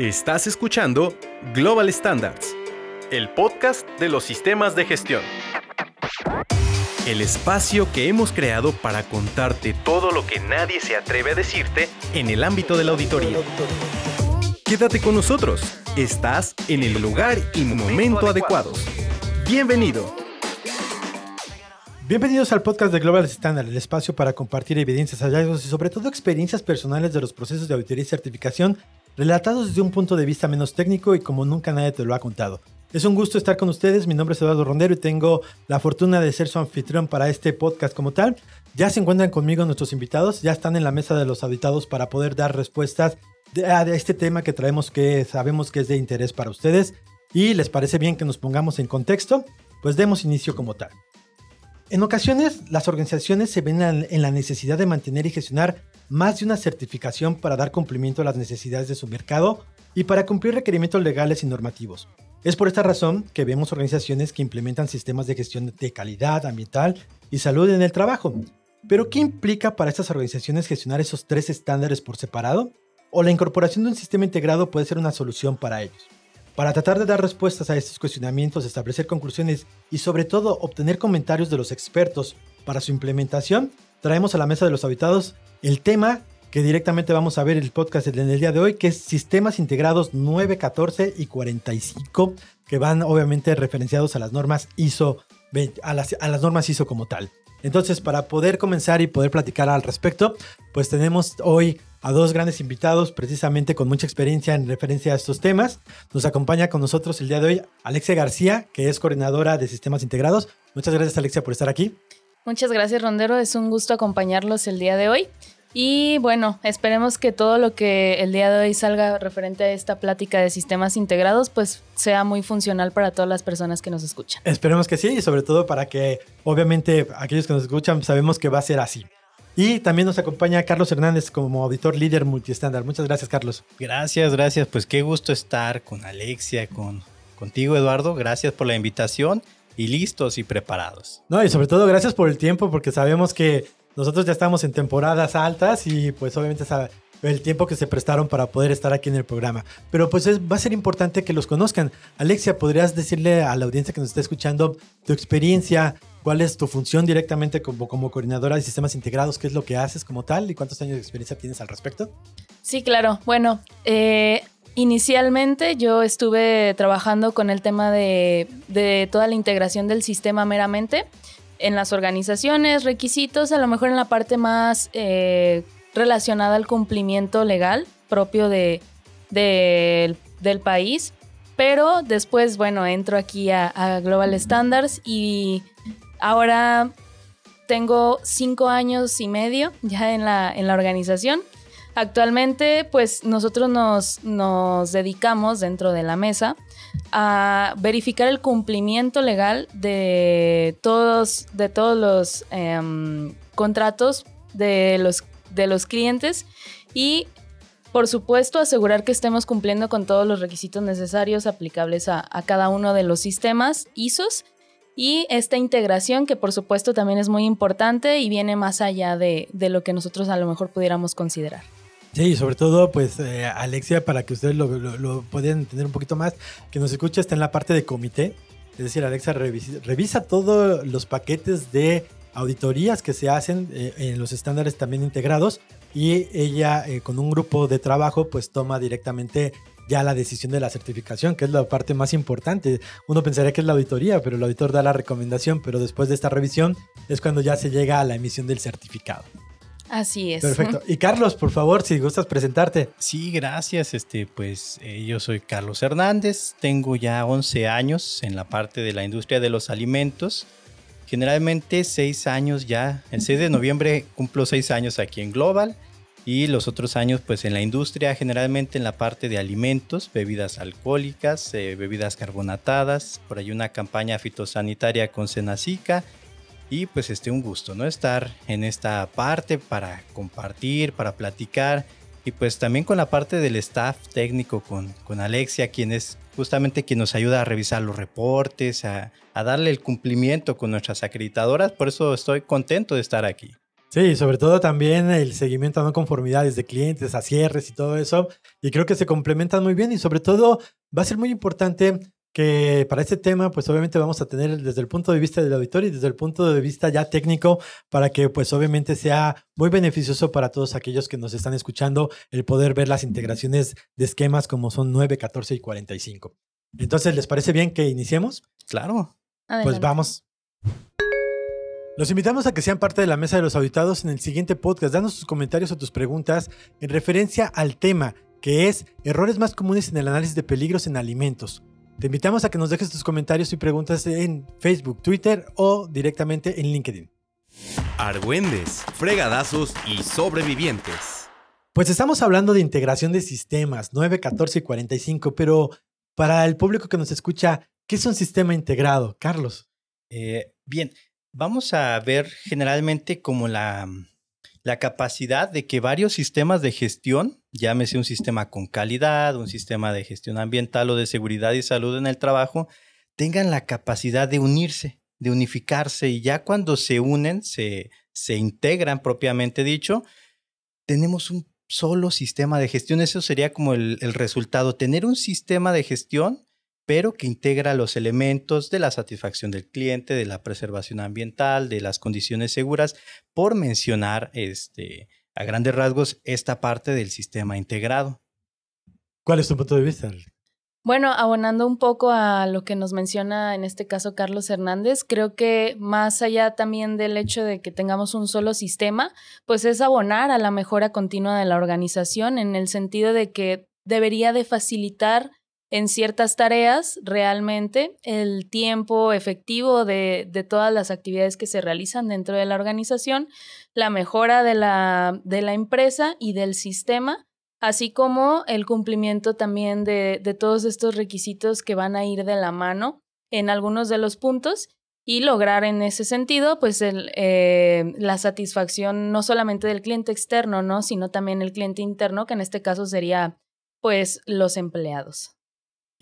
Estás escuchando Global Standards, el podcast de los sistemas de gestión. El espacio que hemos creado para contarte todo lo que nadie se atreve a decirte en el ámbito de la auditoría. Quédate con nosotros. Estás en el lugar y momento adecuados. Bienvenido. Bienvenidos al podcast de Global Standard, el espacio para compartir evidencias, hallazgos y sobre todo experiencias personales de los procesos de auditoría y certificación relatados desde un punto de vista menos técnico y como nunca nadie te lo ha contado. Es un gusto estar con ustedes, mi nombre es Eduardo Rondero y tengo la fortuna de ser su anfitrión para este podcast como tal. Ya se encuentran conmigo nuestros invitados, ya están en la mesa de los auditados para poder dar respuestas a este tema que traemos que sabemos que es de interés para ustedes y les parece bien que nos pongamos en contexto, pues demos inicio como tal. En ocasiones, las organizaciones se ven en la necesidad de mantener y gestionar más de una certificación para dar cumplimiento a las necesidades de su mercado y para cumplir requerimientos legales y normativos. Es por esta razón que vemos organizaciones que implementan sistemas de gestión de calidad ambiental y salud en el trabajo. Pero ¿qué implica para estas organizaciones gestionar esos tres estándares por separado? ¿O la incorporación de un sistema integrado puede ser una solución para ellos? Para tratar de dar respuestas a estos cuestionamientos, establecer conclusiones y sobre todo obtener comentarios de los expertos para su implementación, traemos a la mesa de los habitados el tema que directamente vamos a ver el podcast en el día de hoy, que es sistemas integrados 9, 14 y 45, que van obviamente referenciados a las normas ISO, a las, a las normas ISO como tal. Entonces, para poder comenzar y poder platicar al respecto, pues tenemos hoy a dos grandes invitados, precisamente con mucha experiencia en referencia a estos temas. Nos acompaña con nosotros el día de hoy Alexia García, que es coordinadora de sistemas integrados. Muchas gracias, Alexia, por estar aquí. Muchas gracias, Rondero. Es un gusto acompañarlos el día de hoy. Y bueno, esperemos que todo lo que el día de hoy salga referente a esta plática de sistemas integrados, pues sea muy funcional para todas las personas que nos escuchan. Esperemos que sí, y sobre todo para que obviamente aquellos que nos escuchan sabemos que va a ser así. Y también nos acompaña Carlos Hernández como auditor líder multiestándar. Muchas gracias, Carlos. Gracias, gracias. Pues qué gusto estar con Alexia, con contigo, Eduardo. Gracias por la invitación y listos y preparados. No, y sobre todo gracias por el tiempo, porque sabemos que nosotros ya estamos en temporadas altas y pues obviamente el tiempo que se prestaron para poder estar aquí en el programa. Pero pues va a ser importante que los conozcan. Alexia, ¿podrías decirle a la audiencia que nos está escuchando tu experiencia? ¿Cuál es tu función directamente como, como coordinadora de sistemas integrados? ¿Qué es lo que haces como tal? ¿Y cuántos años de experiencia tienes al respecto? Sí, claro. Bueno, eh, Inicialmente yo estuve trabajando con el tema de, toda la integración del sistema meramente en las organizaciones, requisitos, a lo mejor en la parte más eh, relacionada al cumplimiento legal propio de, del país. Pero después, bueno, entro aquí a, Global Standards y ahora tengo cinco años y medio ya en la, en la organización. Actualmente, pues nosotros nos, dedicamos dentro de la mesa a verificar el cumplimiento legal de todos, de todos los em, contratos de los, de los clientes y por supuesto, asegurar que estemos cumpliendo con todos los requisitos necesarios aplicables a, cada uno de los sistemas ISOs y esta integración que por supuesto también es muy importante y viene más allá de lo que nosotros a lo mejor pudiéramos considerar. Sí, sobre todo, pues, eh, Alexia, para que ustedes lo, lo, puedan entender un poquito más, que nos escucha, está en la parte de comité. Es decir, Alexia revisa, todos los paquetes de auditorías que se hacen eh, en los estándares también integrados y ella eh, con un grupo de trabajo pues toma directamente ya la decisión de la certificación, que es la parte más importante. Uno pensaría que es la auditoría, pero el auditor da la recomendación, pero después de esta revisión es cuando ya se llega a la emisión del certificado. Así es. Perfecto. Y Carlos, por favor, si gustas presentarte. Sí, gracias. Este, pues eh, yo soy Carlos Hernández, tengo ya 11 años en la parte de la industria de los alimentos. Generalmente 6 años ya. El 6 de noviembre cumplo 6 años aquí en Global y los otros años pues en la industria, generalmente en la parte de alimentos, bebidas alcohólicas, eh, bebidas carbonatadas, por ahí una campaña fitosanitaria con Senacica y pues este un gusto, ¿no? Estar en esta parte para compartir, para platicar y pues también con la parte del staff técnico, con, con Alexia, quien es justamente quien nos ayuda a revisar los reportes, a, a darle el cumplimiento con nuestras acreditadoras. Por eso estoy contento de estar aquí. Sí, sobre todo también el seguimiento a no conformidades de clientes, a cierres y todo eso. Y creo que se complementan muy bien y sobre todo va a ser muy importante que para este tema, pues obviamente vamos a tener desde el punto de vista del auditorio y desde el punto de vista ya técnico, para que pues obviamente sea muy beneficioso para todos aquellos que nos están escuchando el poder ver las integraciones de esquemas como son 9, 14 y 45. Entonces, ¿les parece bien que iniciemos? Claro. Pues vamos. Los invitamos a que sean parte de la mesa de los auditados en el siguiente podcast. Danos sus comentarios o tus preguntas en referencia al tema, que es errores más comunes en el análisis de peligros en alimentos. Te invitamos a que nos dejes tus comentarios y preguntas en Facebook, Twitter o directamente en LinkedIn. Argüendes, fregadazos y sobrevivientes. Pues estamos hablando de integración de sistemas 9, 14 y 45, pero para el público que nos escucha, ¿qué es un sistema integrado? Carlos. Eh, bien, vamos a ver generalmente como la, la capacidad de que varios sistemas de gestión, llámese un sistema con calidad, un sistema de gestión ambiental o de seguridad y salud en el trabajo, tengan la capacidad de unirse, de unificarse y ya cuando se unen, se, se integran propiamente dicho, tenemos un solo sistema de gestión. Eso sería como el, el resultado, tener un sistema de gestión pero que integra los elementos de la satisfacción del cliente, de la preservación ambiental, de las condiciones seguras, por mencionar este, a grandes rasgos esta parte del sistema integrado. ¿Cuál es tu punto de vista? Bueno, abonando un poco a lo que nos menciona en este caso Carlos Hernández, creo que más allá también del hecho de que tengamos un solo sistema, pues es abonar a la mejora continua de la organización en el sentido de que debería de facilitar en ciertas tareas realmente el tiempo efectivo de, de, todas las actividades que se realizan dentro de la organización, la mejora de la, de la empresa y del sistema, así como el cumplimiento también de, de, todos estos requisitos que van a ir de la mano en algunos de los puntos y lograr en ese sentido pues el, eh, la satisfacción no solamente del cliente externo, ¿no? sino también el cliente interno, que en este caso sería pues los empleados.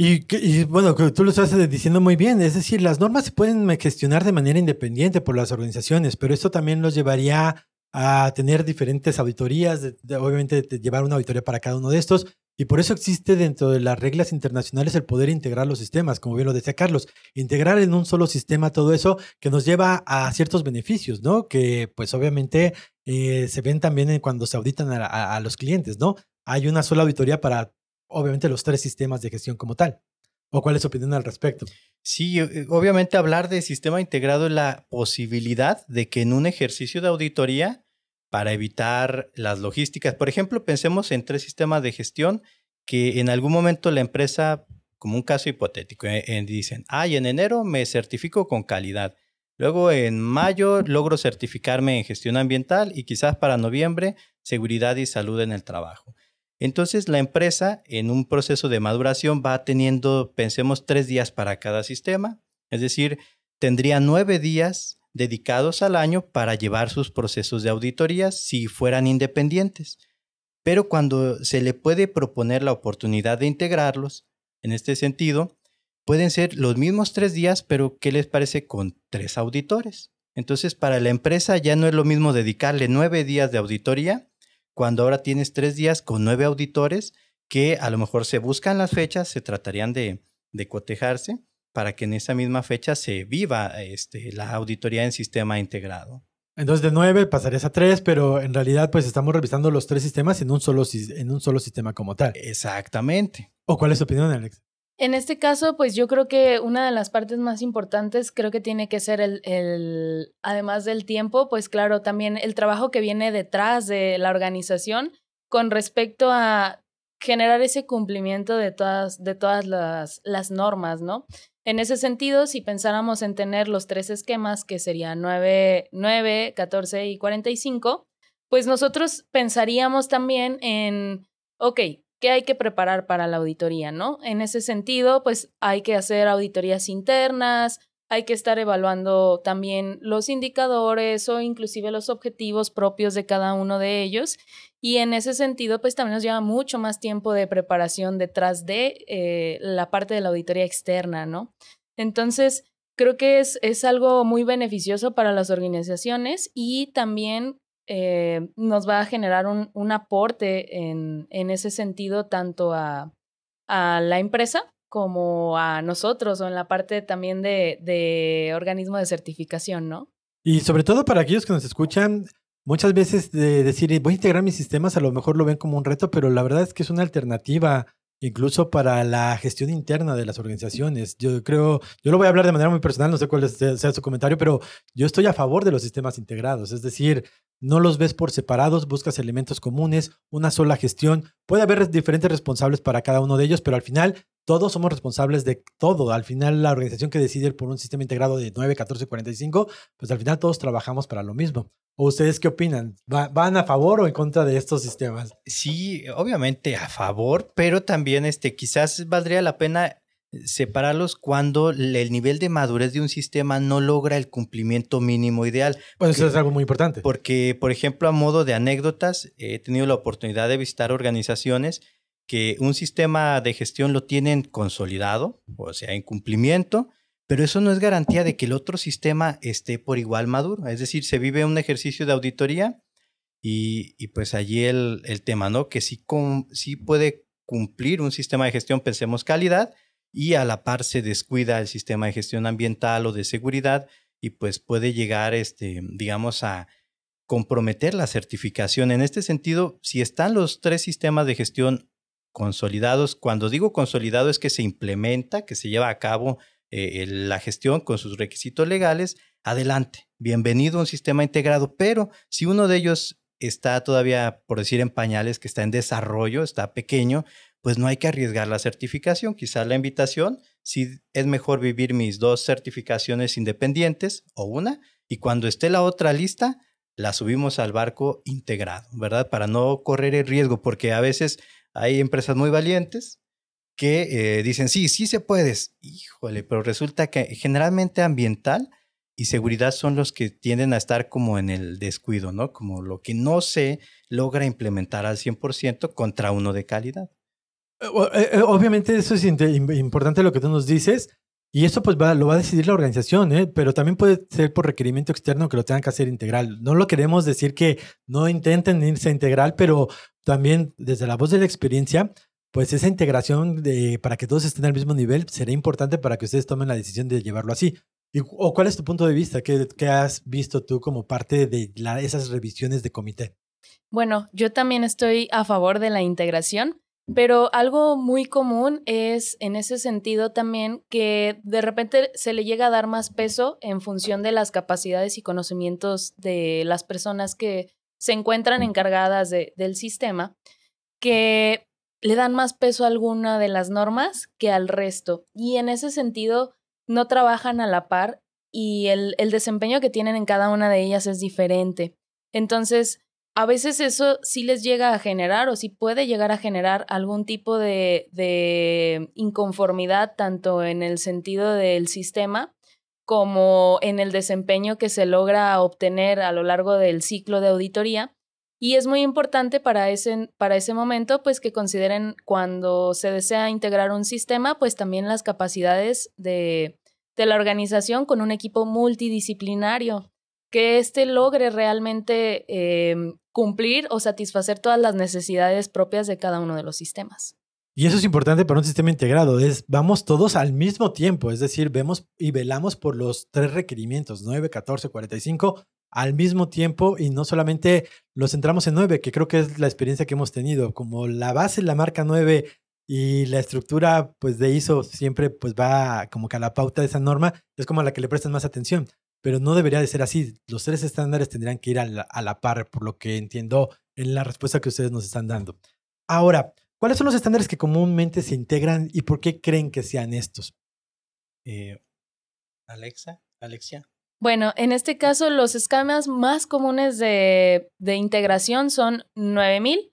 Y, bueno, tú lo estás diciendo muy bien, es decir, las normas se pueden gestionar de manera independiente por las organizaciones, pero esto también los llevaría a tener diferentes auditorías, obviamente llevar una auditoría para cada uno de estos, y por eso existe dentro de las reglas internacionales el poder integrar los sistemas, como bien lo decía Carlos, integrar en un solo sistema todo eso que nos lleva a ciertos beneficios, ¿no? Que pues obviamente eh, se ven también cuando se auditan a, a los clientes, ¿no? Hay una sola auditoría para obviamente los tres sistemas de gestión como tal. ¿O cuál es su opinión al respecto? Sí, eh, obviamente hablar de sistema integrado es la posibilidad de que en un ejercicio de auditoría, para evitar las logísticas, por ejemplo, pensemos en tres sistemas de gestión que en algún momento la empresa, como un caso hipotético, eh, dicen, ay, en enero me certifico con calidad. Luego en mayo logro certificarme en gestión ambiental y quizás para noviembre seguridad y salud en el trabajo. Entonces la empresa en un proceso de maduración va teniendo, pensemos, tres días para cada sistema, es decir, tendría nueve días dedicados al año para llevar sus procesos de auditorías si fueran independientes. Pero cuando se le puede proponer la oportunidad de integrarlos, en este sentido, pueden ser los mismos tres días, pero ¿qué les parece con tres auditores? Entonces, para la empresa ya no es lo mismo dedicarle nueve días de auditoría cuando ahora tienes tres días con nueve auditores que a lo mejor se buscan las fechas, se tratarían de, cotejarse para que en esa misma fecha se viva este, la auditoría en sistema integrado. Entonces de nueve pasarías a tres, pero en realidad pues estamos revisando los tres sistemas en un solo, en un solo sistema como tal. Exactamente. ¿O cuál es tu opinión, Alex? En este caso, pues yo creo que una de las partes más importantes creo que tiene que ser el, el, además del tiempo, pues claro, también el trabajo que viene detrás de la organización con respecto a generar ese cumplimiento de todas, de todas las, las normas, ¿no? En ese sentido, si pensáramos en tener los tres esquemas, que serían 9, 9, 14 y 45, pues nosotros pensaríamos también en, ok, ¿Qué hay que preparar para la auditoría, ¿no? En ese sentido, pues hay que hacer auditorías internas, hay que estar evaluando también los indicadores o inclusive los objetivos propios de cada uno de ellos. Y en ese sentido, pues también nos lleva mucho más tiempo de preparación detrás de eh, la parte de la auditoría externa, ¿no? Entonces, creo que es, es algo muy beneficioso para las organizaciones y también eh, nos va a generar un, un aporte en, en, ese sentido tanto a, a, la empresa como a nosotros o en la parte también de, de organismo de certificación, ¿no? Y sobre todo para aquellos que nos escuchan, muchas veces de decir, voy a integrar mis sistemas, a lo mejor lo ven como un reto, pero la verdad es que es una alternativa incluso para la gestión interna de las organizaciones. Yo creo, yo lo voy a hablar de manera muy personal, no sé cuál sea su comentario, pero yo estoy a favor de los sistemas integrados, es decir, no los ves por separados, buscas elementos comunes, una sola gestión. Puede haber diferentes responsables para cada uno de ellos, pero al final todos somos responsables de todo. Al final la organización que decide por un sistema integrado de 9, 14, 45, pues al final todos trabajamos para lo mismo. ¿O ustedes qué opinan? ¿Van a favor o en contra de estos sistemas? Sí, obviamente a favor, pero también este, quizás valdría la pena separarlos cuando el nivel de madurez de un sistema no logra el cumplimiento mínimo ideal. Bueno, eso es algo muy importante. Porque, por ejemplo, a modo de anécdotas, he tenido la oportunidad de visitar organizaciones que un sistema de gestión lo tienen consolidado, o sea, en cumplimiento, pero eso no es garantía de que el otro sistema esté por igual maduro. Es decir, se vive un ejercicio de auditoría y, pues allí el, tema, ¿no? Que sí, sí puede cumplir un sistema de gestión, pensemos calidad, y a la par se descuida el sistema de gestión ambiental o de seguridad y pues puede llegar, este, digamos, a comprometer la certificación. En este sentido, si están los tres sistemas de gestión consolidados, cuando digo consolidado es que se implementa, que se lleva a cabo eh, la gestión con sus requisitos legales, adelante, bienvenido a un sistema integrado, pero si uno de ellos está todavía, por decir, en pañales, que está en desarrollo, está pequeño, pues no hay que arriesgar la certificación. Quizás la invitación, si es mejor vivir mis dos certificaciones independientes o una, y cuando esté la otra lista, la subimos al barco integrado, ¿verdad? Para no correr el riesgo, porque a veces hay empresas muy valientes que eh, dicen, sí, sí se puede. Híjole, pero resulta que generalmente ambiental y seguridad son los que tienden a estar como en el descuido, ¿no? Como lo que no se logra implementar al 100% contra uno de calidad. Eh, eh, obviamente eso es importante lo que tú nos dices y eso pues va, lo va a decidir la organización, ¿eh? pero también puede ser por requerimiento externo que lo tengan que hacer integral. No lo queremos decir que no intenten irse integral, pero también desde la voz de la experiencia, pues esa integración de, para que todos estén al mismo nivel será importante para que ustedes tomen la decisión de llevarlo así. ¿O cuál es tu punto de vista? ¿Qué, qué has visto tú como parte de la, esas revisiones de comité? Bueno, yo también estoy a favor de la integración pero algo muy común es en ese sentido también que de repente se le llega a dar más peso en función de las capacidades y conocimientos de las personas que se encuentran encargadas del sistema, que le dan más peso a alguna de las normas que al resto. Y en ese sentido no trabajan a la par y el, el desempeño que tienen en cada una de ellas es diferente. Entonces, a veces eso sí les llega a generar o sí puede llegar a generar algún tipo de, inconformidad tanto en el sentido del sistema como en el desempeño que se logra obtener a lo largo del ciclo de auditoría. Y es muy importante para ese, para ese momento, pues que consideren cuando se desea integrar un sistema, pues también las capacidades de, de la organización con un equipo multidisciplinario, que éste logre realmente eh, cumplir o satisfacer todas las necesidades propias de cada uno de los sistemas. Y eso es importante para un sistema integrado, es vamos todos al mismo tiempo, es decir, vemos y velamos por los tres requerimientos, 9, 14, 45, al mismo tiempo y no solamente los centramos en 9, que creo que es la experiencia que hemos tenido, como la base, la marca 9 y la estructura pues de ISO siempre pues va como que a la pauta de esa norma, es como a la que le prestan más atención pero no debería de ser así. Los tres estándares tendrían que ir a la, par, por lo que entiendo en la respuesta que ustedes nos están dando. Ahora, ¿cuáles son los estándares que comúnmente se integran y por qué creen que sean estos? Eh, Alexa, Alexia. Bueno, en este caso los esquemas más comunes de, de integración son 9000,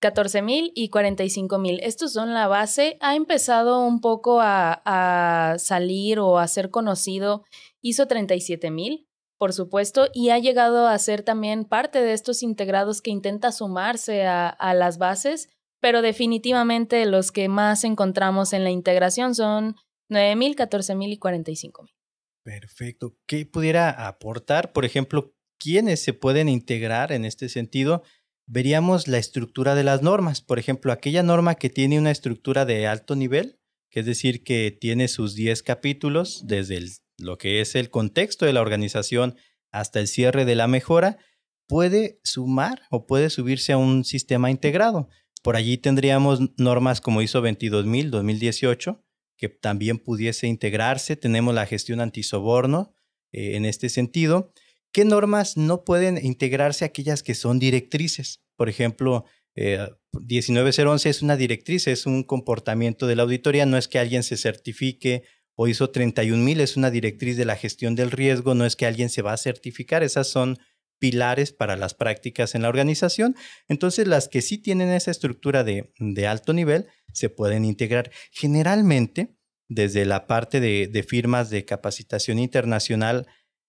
14.000 y 45.000. Estos son la base. Ha empezado un poco a, a salir o a ser conocido ISO 37000, por supuesto, y ha llegado a ser también parte de estos integrados que intenta sumarse a, las bases, pero definitivamente los que más encontramos en la integración son 9000, 14000 y 45000. Perfecto. ¿Qué pudiera aportar, por ejemplo, quiénes se pueden integrar en este sentido, veríamos la estructura de las normas. Por ejemplo, aquella norma que tiene una estructura de alto nivel, que es decir, que tiene sus 10 capítulos desde lo que es el contexto de la organización hasta el cierre de la mejora, puede sumar o puede subirse a un sistema integrado. Por allí tendríamos normas como ISO 22000 2018 que también pudiese integrarse. Tenemos la gestión antisoborno eh, en este sentido. ¿Qué normas no pueden integrarse aquellas que son directrices? Por ejemplo, 19011 eh, es una directriz, es un comportamiento de la auditoría, no es que alguien se certifique o ISO 31000 es una directriz de la gestión del riesgo, no es que alguien se va a certificar, esas son pilares para las prácticas en la organización. Entonces, las que sí tienen esa estructura de, alto nivel se pueden integrar. Generalmente, desde la parte de, firmas de capacitación internacional,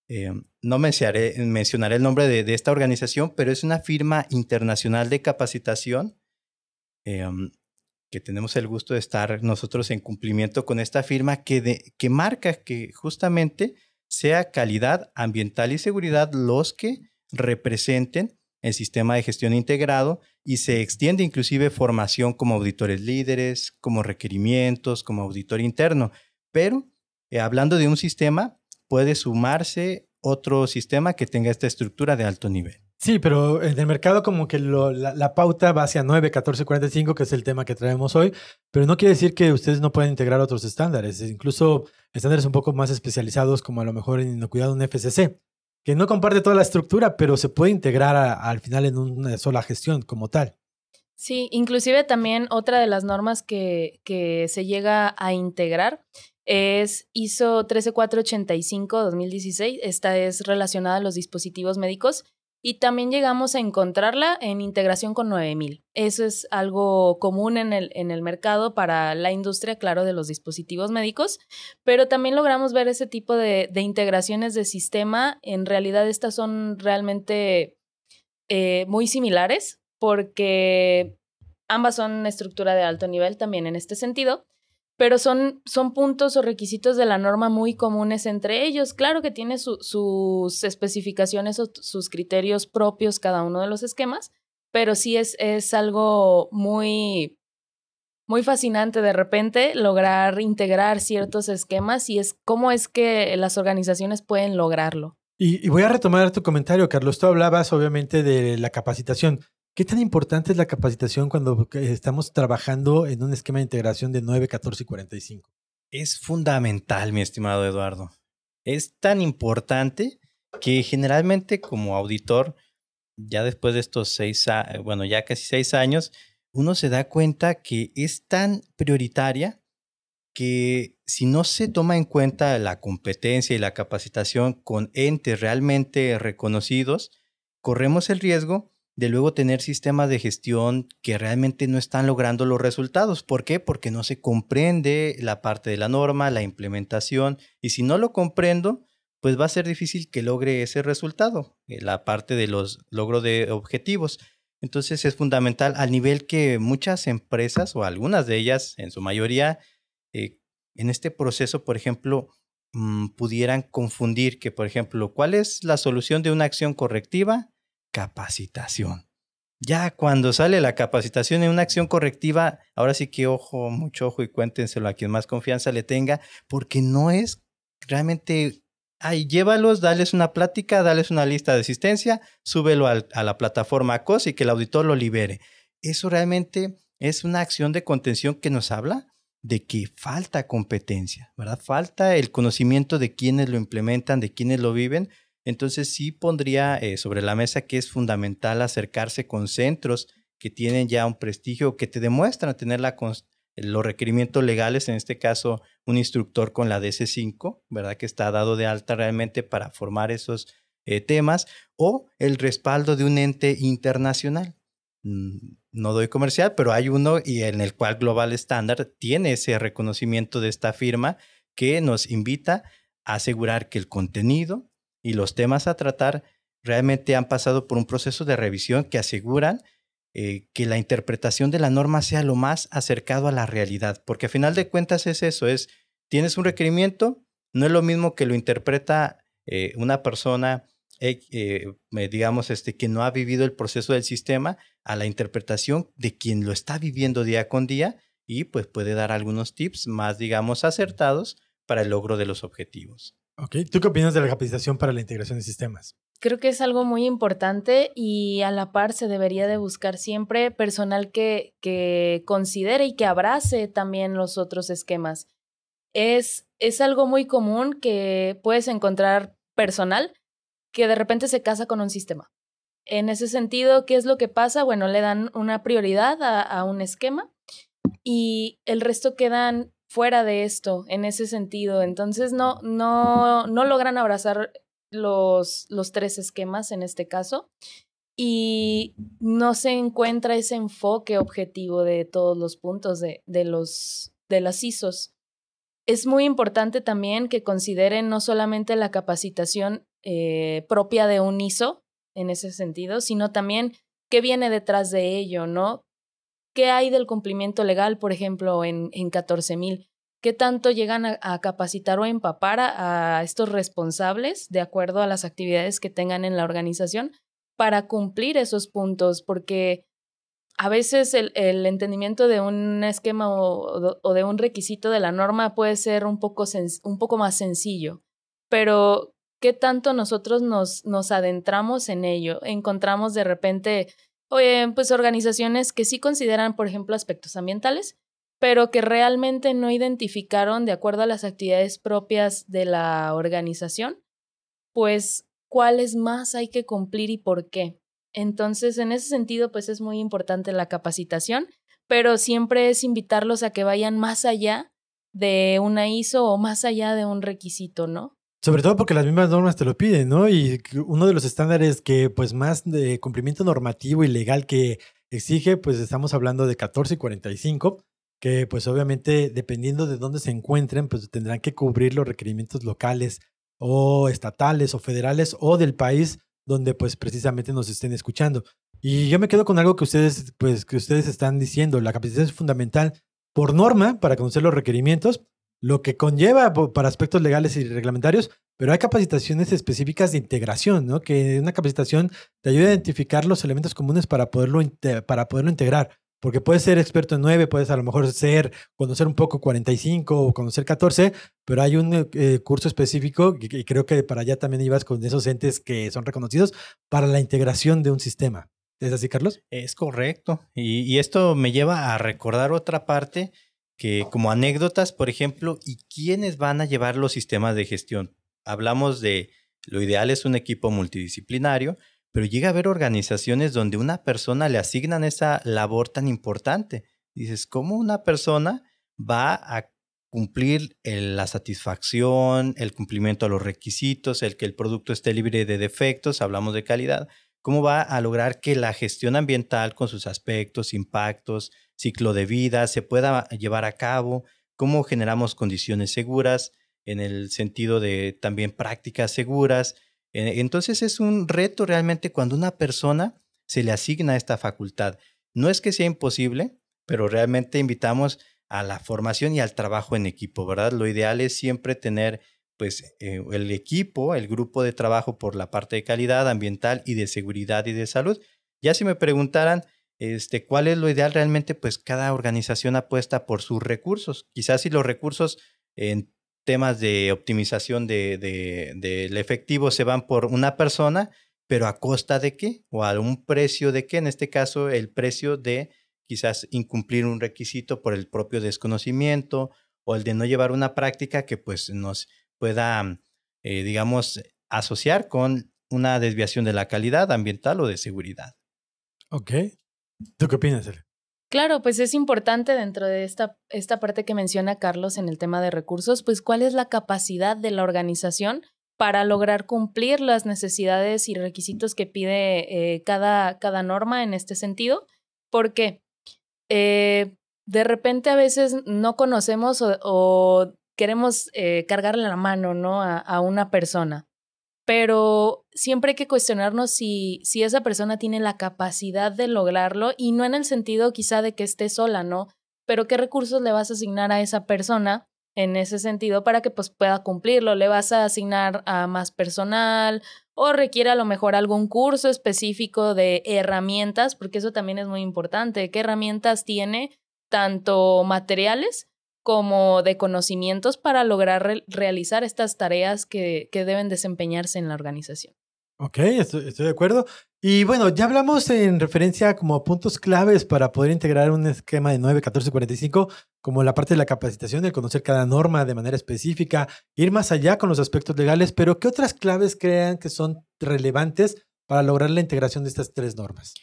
eh, no mencionaré, mencionaré, el nombre de, esta organización, pero es una firma internacional de capacitación eh, que tenemos el gusto de estar nosotros en cumplimiento con esta firma que, que marca que justamente sea calidad ambiental y seguridad los que representen el sistema de gestión integrado y se extiende inclusive formación como auditores líderes, como requerimientos, como auditor interno. Pero eh, hablando de un sistema, puede sumarse otro sistema que tenga esta estructura de alto nivel. Sí, pero en el mercado como que la, pauta va hacia 9, 14, 45, que es el tema que traemos hoy, pero no quiere decir que ustedes no puedan integrar otros estándares, incluso estándares un poco más especializados como a lo mejor en inocuidad un FCC que no comparte toda la estructura, pero se puede integrar al final en una sola gestión como tal. Sí, inclusive también otra de las normas que, que se llega a integrar es ISO 13485-2016. Esta es relacionada a los dispositivos médicos y también llegamos a encontrarla en integración con 9000. Eso es algo común en el, en el mercado para la industria, claro, de los dispositivos médicos, pero también logramos ver ese tipo de, integraciones de sistema. En realidad estas son realmente eh, muy similares porque ambas son estructura de alto nivel también en este sentido pero son, son puntos o requisitos de la norma muy comunes entre ellos. Claro que tiene sus especificaciones o sus criterios propios cada uno de los esquemas, pero sí es, es algo muy, muy fascinante de repente lograr integrar ciertos esquemas y es cómo es que las organizaciones pueden lograrlo. Y, y voy a retomar tu comentario, Carlos. Tú hablabas obviamente de la capacitación. ¿Qué tan importante es la capacitación cuando estamos trabajando en un esquema de integración de 9, 14 y 45? Es fundamental, mi estimado Eduardo. Es tan importante que generalmente como auditor, ya después de estos seis, bueno, ya casi seis años, uno se da cuenta que es tan prioritaria que si no se toma en cuenta la competencia y la capacitación con entes realmente reconocidos, corremos el riesgo de luego tener sistemas de gestión que realmente no están logrando los resultados. ¿Por qué? Porque no se comprende la parte de la norma, la implementación, y si no lo comprendo, pues va a ser difícil que logre ese resultado, eh, la parte de los logros de objetivos. Entonces es fundamental al nivel que muchas empresas o algunas de ellas, en su mayoría, eh, en este proceso, por ejemplo, mm, pudieran confundir que, por ejemplo, ¿cuál es la solución de una acción correctiva? Capacitación. Ya cuando sale la capacitación en una acción correctiva, ahora sí que ojo, mucho ojo y cuéntenselo a quien más confianza le tenga, porque no es realmente, ay, llévalos, dales una plática, dales una lista de asistencia, súbelo a la plataforma COS y que el auditor lo libere. Eso realmente es una acción de contención que nos habla de que falta competencia, ¿verdad? Falta el conocimiento de quienes lo implementan, de quienes lo viven, entonces sí pondría eh, sobre la mesa que es fundamental acercarse con centros que tienen ya un prestigio, que te demuestran tener los requerimientos legales, en este caso un instructor con la DC5, ¿verdad? Que está dado de alta realmente para formar esos eh, temas, o el respaldo de un ente internacional. Mm, no doy comercial, pero hay uno y en el cual Global Standard tiene ese reconocimiento de esta firma que nos invita a asegurar que el contenido, y los temas a tratar realmente han pasado por un proceso de revisión que aseguran eh, que la interpretación de la norma sea lo más acercado a la realidad, porque a final de cuentas es eso, es, tienes un requerimiento, no es lo mismo que lo interpreta eh, una persona eh, digamos, este, que no ha vivido el proceso del sistema a la interpretación de quien lo está viviendo día con día y pues puede dar algunos tips más, digamos, acertados para el logro de los objetivos. Ok, ¿tú qué opinas de la capacitación para la integración de sistemas? Creo que es algo muy importante y a la par se debería de buscar siempre personal que, que considere y que abrace también los otros esquemas. Es, es algo muy común que puedes encontrar personal que de repente se casa con un sistema. En ese sentido, ¿qué es lo que pasa? Bueno, le dan una prioridad a, un esquema y el resto quedan fuera de esto, en ese sentido. Entonces, no, no, no logran abrazar los, los tres esquemas en este caso y no se encuentra ese enfoque objetivo de todos los puntos de, de, los, de las ISOs. Es muy importante también que consideren no solamente la capacitación eh, propia de un ISO en ese sentido, sino también qué viene detrás de ello, ¿no? ¿Qué hay del cumplimiento legal, por ejemplo, en, en 14.000? ¿Qué tanto llegan a, capacitar o empapar a, estos responsables de acuerdo a las actividades que tengan en la organización para cumplir esos puntos? Porque a veces el, entendimiento de un esquema o, o, de un requisito de la norma puede ser un poco, un poco más sencillo, pero qué tanto nosotros nos, nos adentramos en ello. Encontramos de repente, oye, pues organizaciones que sí consideran, por ejemplo, aspectos ambientales, pero que realmente no identificaron, de acuerdo a las actividades propias de la organización, pues cuáles más hay que cumplir y por qué. Entonces, en ese sentido, pues es muy importante la capacitación, pero siempre es invitarlos a que vayan más allá de una ISO o más allá de un requisito, ¿no? Sobre todo porque las mismas normas te lo piden, ¿no? Y uno de los estándares que pues más de cumplimiento normativo y legal que exige, pues estamos hablando de 14 y 45, que pues obviamente dependiendo de dónde se encuentren, pues tendrán que cubrir los requerimientos locales o estatales o federales o del país donde pues precisamente nos estén escuchando. Y yo me quedo con algo que ustedes pues que ustedes están diciendo, la capacitación es fundamental por norma para conocer los requerimientos, lo que conlleva para aspectos legales y reglamentarios, pero hay capacitaciones específicas de integración, ¿no? Que una capacitación te ayuda a identificar los elementos comunes para poderlo, para poderlo integrar. Porque puedes ser experto en 9, puedes a lo mejor ser, conocer un poco 45 o conocer 14, pero hay un eh, curso específico y, creo que para allá también ibas con esos entes que son reconocidos para la integración de un sistema. ¿Es así, Carlos? Es correcto. y esto me lleva a recordar otra parte que como anécdotas, por ejemplo, ¿y quiénes van a llevar los sistemas de gestión? Hablamos de, lo ideal es un equipo multidisciplinario, pero llega a haber organizaciones donde una persona le asignan esa labor tan importante. Dices, ¿cómo una persona va a cumplir la satisfacción, el cumplimiento a los requisitos, el que el producto esté libre de defectos, hablamos de calidad? ¿Cómo va a lograr que la gestión ambiental con sus aspectos, impactos, ciclo de vida se pueda llevar a cabo, cómo generamos condiciones seguras en el sentido de también prácticas seguras. Eh, entonces es un reto realmente cuando una persona se le asigna esta facultad. No es que sea imposible, pero realmente invitamos a la formación y al trabajo en equipo, ¿verdad? Lo ideal es siempre tener pues eh, el equipo, el grupo de trabajo por la parte de calidad ambiental y de seguridad y de salud. Ya si me preguntaran, este, ¿Cuál es lo ideal? Realmente, pues cada organización apuesta por sus recursos. Quizás si los recursos en temas de optimización del de, efectivo se van por una persona, pero a costa de qué? O a un precio de qué? En este caso, el precio de quizás incumplir un requisito por el propio desconocimiento o el de no llevar una práctica que pues nos pueda, eh, digamos, asociar con una desviación de la calidad ambiental o de seguridad. Ok, ¿Tú qué opinas, Claro, pues es importante dentro de esta, esta parte que menciona Carlos en el tema de recursos, pues cuál es la capacidad de la organización para lograr cumplir las necesidades y requisitos que pide eh, cada, cada norma en este sentido. Porque eh, de repente a veces no conocemos o, queremos eh, cargarle la mano ¿no? a una persona pero siempre hay que cuestionarnos si, si esa persona tiene la capacidad de lograrlo y no en el sentido quizá de que esté sola, ¿no? Pero qué recursos le vas a asignar a esa persona en ese sentido para que pues pueda cumplirlo. Le vas a asignar a más personal o requiere a lo mejor algún curso específico de herramientas, porque eso también es muy importante. ¿Qué herramientas tiene? Tanto materiales como de conocimientos para lograr realizar estas tareas que, que deben desempeñarse en la organización. Ok, estoy, de acuerdo. Y bueno, ya hablamos en referencia como puntos claves para poder integrar un esquema de 9, 14, 45, como la parte de la capacitación, el conocer cada norma de manera específica, ir más allá con los aspectos legales, pero ¿qué otras claves crean que son relevantes para lograr la integración de estas tres normas?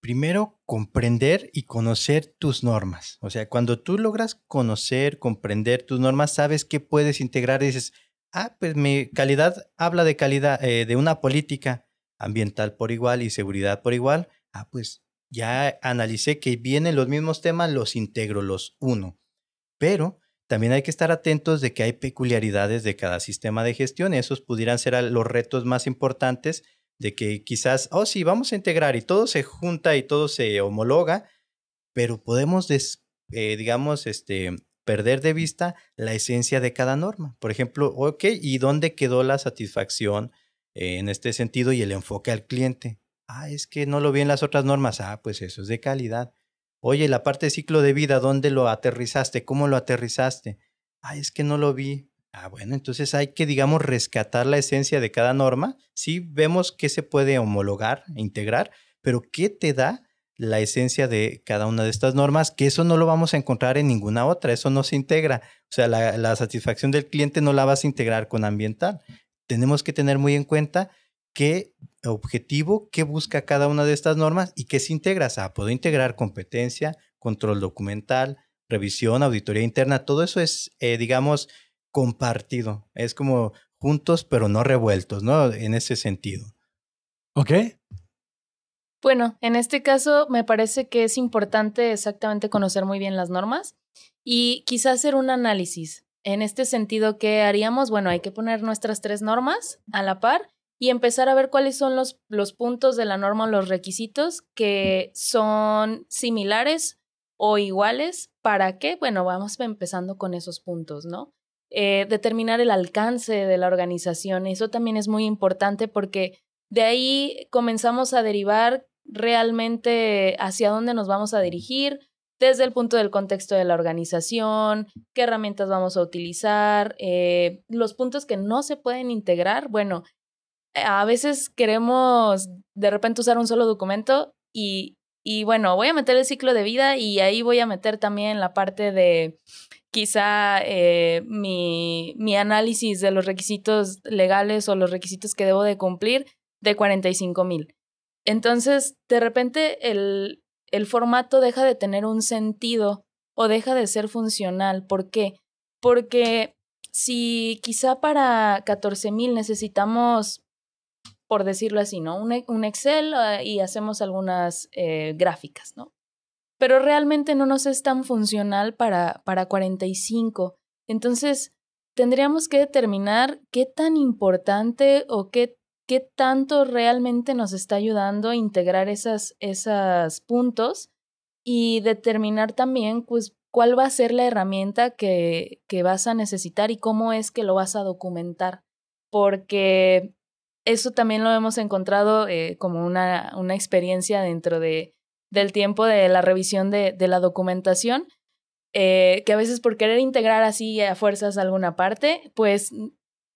Primero, comprender y conocer tus normas. O sea, cuando tú logras conocer, comprender tus normas, sabes qué puedes integrar y dices, ah, pues mi calidad habla de calidad, eh, de una política ambiental por igual y seguridad por igual. Ah, pues ya analicé que vienen los mismos temas, los integro, los uno. Pero también hay que estar atentos de que hay peculiaridades de cada sistema de gestión. Esos pudieran ser los retos más importantes de que quizás, oh sí, vamos a integrar y todo se junta y todo se homologa, pero podemos, eh, digamos, este, perder de vista la esencia de cada norma. Por ejemplo, ok, ¿y dónde quedó la satisfacción eh, en este sentido y el enfoque al cliente? Ah, es que no lo vi en las otras normas. Ah, pues eso es de calidad. Oye, la parte de ciclo de vida, ¿dónde lo aterrizaste? ¿Cómo lo aterrizaste? Ah, es que no lo vi. Ah, bueno, entonces hay que, digamos, rescatar la esencia de cada norma. Sí, vemos qué se puede homologar, integrar, pero ¿qué te da la esencia de cada una de estas normas, que eso no lo vamos a encontrar en ninguna otra, eso no se integra. O sea, la, satisfacción del cliente no la vas a integrar con ambiental. Tenemos que tener muy en cuenta qué objetivo, qué busca cada una de estas normas y qué se integra. O sea, puedo integrar competencia, control documental, revisión, auditoría interna, todo eso es, eh, digamos, compartido. Es como juntos pero no revueltos, ¿no? En ese sentido. Ok, bueno, en este caso me parece que es importante exactamente conocer muy bien las normas y quizás hacer un análisis. En este sentido, ¿qué haríamos? Bueno, hay que poner nuestras tres normas a la par y empezar a ver cuáles son los, los puntos de la norma o los requisitos que son similares o iguales. ¿Para qué? Bueno, vamos empezando con esos puntos, ¿no? Eh, determinar el alcance de la organización. Eso también es muy importante porque de ahí comenzamos a derivar realmente hacia dónde nos vamos a dirigir, desde el punto del contexto de la organización, qué herramientas vamos a utilizar, eh, los puntos que no se pueden integrar. Bueno, a veces queremos de repente usar un solo documento y, y bueno, voy a meter el ciclo de vida y ahí voy a meter también la parte de quizá eh, mi, mi análisis de los requisitos legales o los requisitos que debo de cumplir de 45 mil. Entonces, de repente el, el formato deja de tener un sentido o deja de ser funcional. ¿Por qué? Porque si quizá para 14 mil necesitamos, por decirlo así, ¿no? Un, un Excel ah, y hacemos algunas eh, gráficas, ¿no? Pero realmente no nos es tan funcional para, para 45. Entonces, tendríamos que determinar qué tan importante o qué qué tanto realmente nos está ayudando a integrar esos puntos y determinar también pues cuál va a ser la herramienta que, que vas a necesitar y cómo es que lo vas a documentar. Porque eso también lo hemos encontrado eh, como una, una experiencia dentro de, del tiempo de la revisión de, de la documentación, eh, que a veces por querer integrar así a fuerzas alguna parte, pues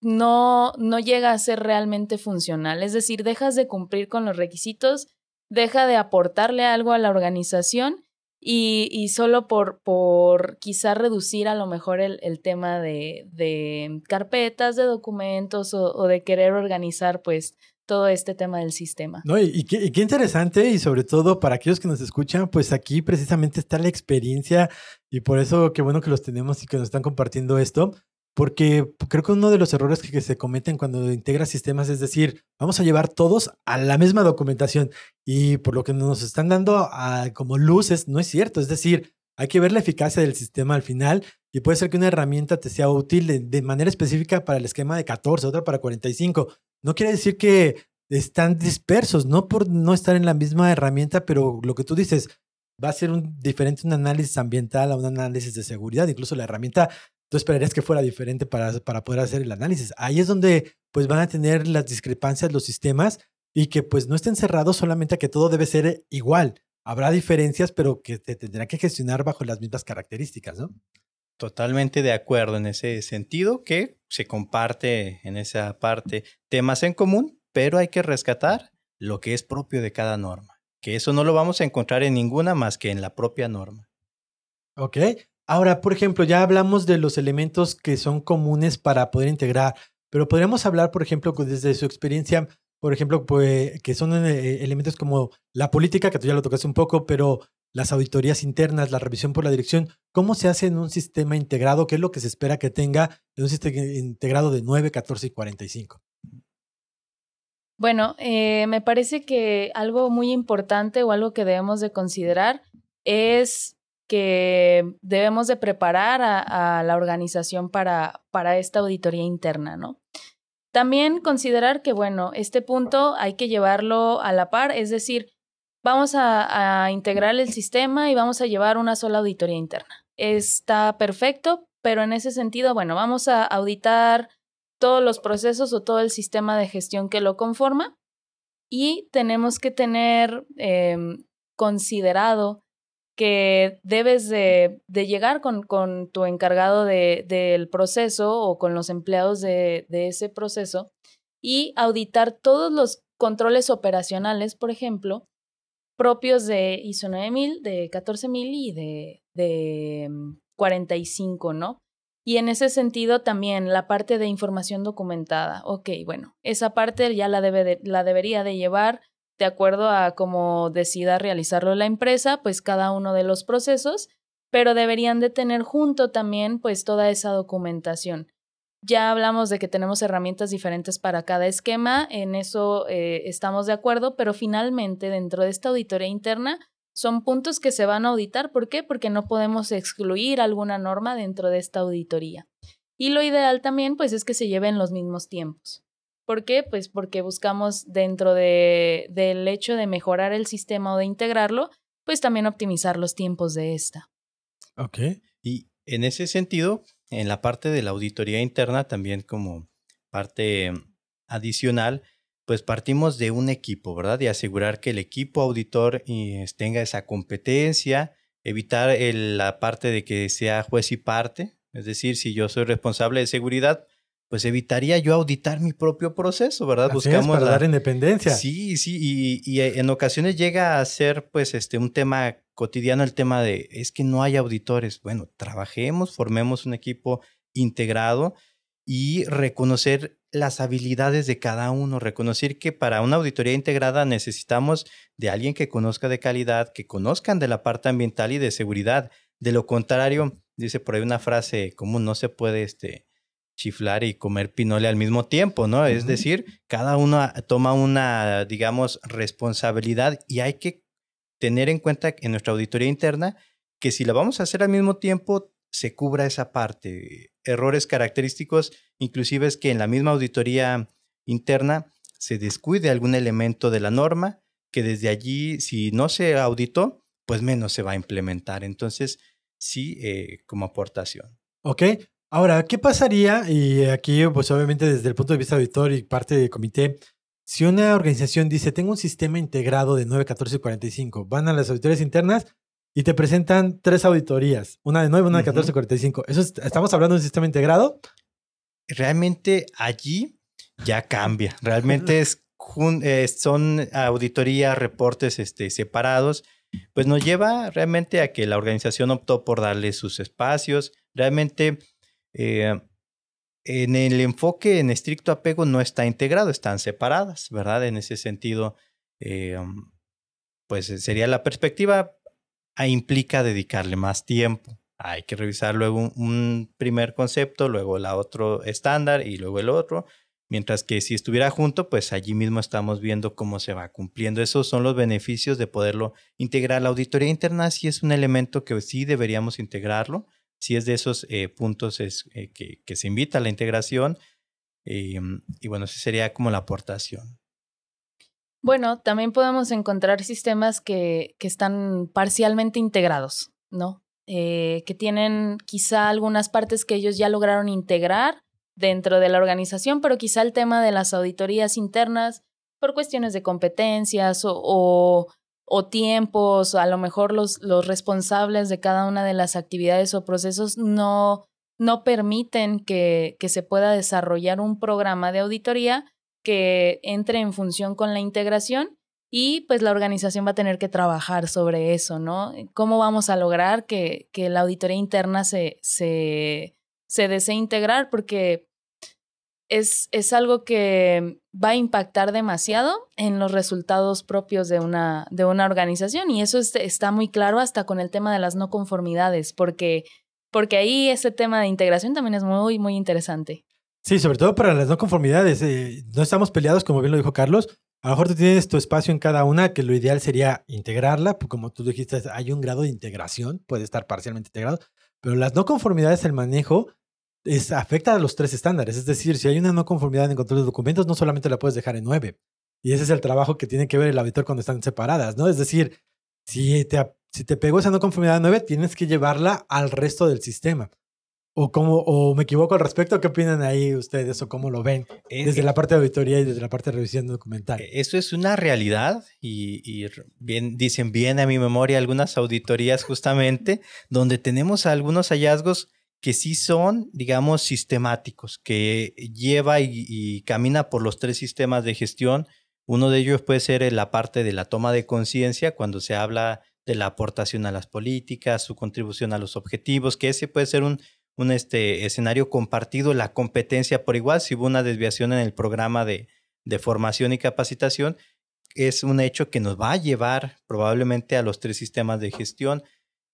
no, no llega a ser realmente funcional. Es decir, dejas de cumplir con los requisitos, deja de aportarle algo a la organización y, y solo por, por quizá reducir a lo mejor el, el tema de, de, carpetas, de documentos o, de querer organizar pues todo este tema del sistema. No, y, qué, y, qué, interesante y sobre todo para aquellos que nos escuchan, pues aquí precisamente está la experiencia y por eso qué bueno que los tenemos y que nos están compartiendo esto, porque creo que uno de los errores que, se cometen cuando integras sistemas es decir, vamos a llevar todos a la misma documentación y por lo que nos están dando como luces, no es cierto. Es decir, hay que ver la eficacia del sistema al final y puede ser que una herramienta te sea útil de, manera específica para el esquema de 14, otra para 45. No quiere decir que están dispersos, no por no estar en la misma herramienta, pero lo que tú dices, va a ser un, diferente un análisis ambiental a un análisis de seguridad. Incluso la herramienta tú esperarías que fuera diferente para, para poder hacer el análisis. Ahí es donde pues van a tener las discrepancias los sistemas y que pues no estén cerrados solamente a que todo debe ser igual. Habrá diferencias, pero que te tendrá que gestionar bajo las mismas características, ¿no? Totalmente de acuerdo en ese sentido, que se comparte en esa parte temas en común, pero hay que rescatar lo que es propio de cada norma, que eso no lo vamos a encontrar en ninguna más que en la propia norma. Ok, ahora, por ejemplo, ya hablamos de los elementos que son comunes para poder integrar, pero podríamos hablar, por ejemplo, desde su experiencia, por ejemplo, pues, que son eh, elementos como la política, que tú ya lo tocaste un poco, pero las auditorías internas, la revisión por la dirección, ¿cómo se hace en un sistema integrado? ¿Qué es lo que se espera que tenga en un sistema integrado de 9, 14 y 45? Bueno, eh, me parece que algo muy importante o algo que debemos de considerar es que debemos de preparar a, la organización para, para esta auditoría interna, ¿no? También considerar que, bueno, este punto hay que llevarlo a la par, es decir, vamos a, integrar el sistema y vamos a llevar una sola auditoría interna. Está perfecto, pero en ese sentido, bueno, vamos a auditar todos los procesos o todo el sistema de gestión que lo conforma y tenemos que tener em, considerado que debes de, llegar con, con, tu encargado del proceso o con los empleados de, ese proceso y auditar todos los controles operacionales, por ejemplo, propios de ISO 9000, de 14000 y de, de 45, em, ¿no? Y en ese sentido también la parte de información documentada. Ok, bueno, esa parte ya la, debe la debería de llevar de acuerdo a cómo decida realizarlo la empresa, pues cada uno de los procesos, pero deberían de tener junto también pues toda esa documentación. Ya hablamos de que tenemos herramientas diferentes para cada esquema, en eso eh, estamos de acuerdo, pero finalmente dentro de esta auditoría interna son puntos que se van a auditar. ¿Por qué? Porque no podemos excluir alguna norma dentro de esta auditoría. Y lo ideal también, pues, es que se lleven los mismos tiempos. ¿Por qué? Pues porque buscamos dentro de, del hecho de mejorar el sistema o de integrarlo, pues también optimizar los tiempos de esta. Ok. Y en ese sentido, en la parte de la auditoría interna, también como parte adicional, pues partimos de un equipo, ¿verdad? De asegurar que el equipo auditor eh, tenga esa competencia, evitar la parte de que sea juez y parte, es decir, si yo soy responsable de seguridad, pues evitaría yo auditar mi propio proceso, ¿verdad? Buscamos para dar independencia. Sí, sí, y, y, en ocasiones llega a ser pues este un tema cotidiano el tema de es que no hay auditores. Bueno, trabajemos, formemos un equipo integrado y reconocer las habilidades de cada uno, reconocer que para una auditoría integrada necesitamos de alguien que conozca de calidad, que conozcan de la parte ambiental y de seguridad. De lo contrario, dice por ahí una frase común, no se puede este, chiflar y comer pinole al mismo tiempo, ¿no? Es decir, cada uno toma una, digamos, responsabilidad y hay que tener en cuenta en nuestra auditoría interna que si la vamos a hacer al mismo tiempo, se cubra esa parte. Errores característicos, inclusive es que en la misma auditoría interna se descuide algún elemento de la norma, que desde allí, si no se auditó, pues menos se va a implementar. Entonces, sí, eh, como aportación. Ok. Ahora, ¿qué pasaría? Y aquí, pues obviamente desde el punto de vista auditor y parte del comité, si una organización dice, tengo un sistema integrado de 9, 14 y 45, van a las auditorías internas, y te presentan tres auditorías, una de 9, una de 14, 45. Eso ¿Estamos hablando de un sistema integrado? Realmente allí ya cambia. Realmente es, eh, son auditorías, reportes este, separados. Pues nos lleva realmente a que la organización optó por darle sus espacios. Realmente eh, en el enfoque en estricto apego no está integrado, están separadas, ¿verdad? En ese sentido, eh, pues sería la perspectiva implica dedicarle más tiempo. Hay que revisar luego un, primer concepto, luego el otro estándar y luego el otro. Mientras que si estuviera junto, pues allí mismo estamos viendo cómo se va cumpliendo. Esos son los beneficios de poderlo integrar. La auditoría interna sí es un elemento que sí deberíamos integrarlo. Sí es de esos eh, puntos es, eh, que, se invita a la integración. Em, y bueno, esa sería como la aportación. Bueno, también podemos encontrar sistemas que, están parcialmente integrados, ¿no? eh, que tienen quizá algunas partes que ellos ya lograron integrar dentro de la organización, pero quizá el tema de las auditorías internas por cuestiones de competencias o, tiempos, a lo mejor los, los responsables de cada una de las actividades o procesos no, no permiten que, que se pueda desarrollar un programa de auditoría que entre en función con la integración y pues la organización va a tener que trabajar sobre eso, ¿no? ¿Cómo vamos a lograr que, que la auditoría interna se, se, se desee integrar? Porque es, es, algo que va a impactar demasiado en los resultados propios de una, de una organización y eso está muy claro hasta con el tema de las no conformidades, porque, porque ahí ese tema de integración también es muy, muy interesante. Sí, sobre todo para las no conformidades. Eh, no estamos peleados, como bien lo dijo Carlos. A lo mejor tú tienes tu espacio en cada una, que lo ideal sería integrarla, pues como tú dijiste, hay un grado de integración, puede estar parcialmente integrado, pero las no conformidades, el manejo, es, afecta a los tres estándares. Es decir, si hay una no conformidad en control de documentos, no solamente la puedes dejar en nueve. Y ese es el trabajo que tiene que ver el auditor cuando están separadas, ¿no? Es decir, si te, si te pegó esa no conformidad en nueve, tienes que llevarla al resto del sistema. ¿O, cómo, ¿O me equivoco al respecto? ¿Qué opinan ahí ustedes o cómo lo ven desde la parte de auditoría y desde la parte de revisión documental? E, eso es una realidad y, bien, dicen bien a mi memoria algunas auditorías justamente donde tenemos algunos hallazgos que sí son, digamos, sistemáticos, que lleva y, camina por los tres sistemas de gestión. Uno de ellos puede ser la parte de la toma de conciencia, cuando se habla de la aportación a las políticas, su contribución a los objetivos, que ese puede ser un un este, escenario compartido, la competencia por igual, si hubo una desviación en el programa de, de formación y capacitación, es un hecho que nos va a llevar probablemente a los tres sistemas de gestión,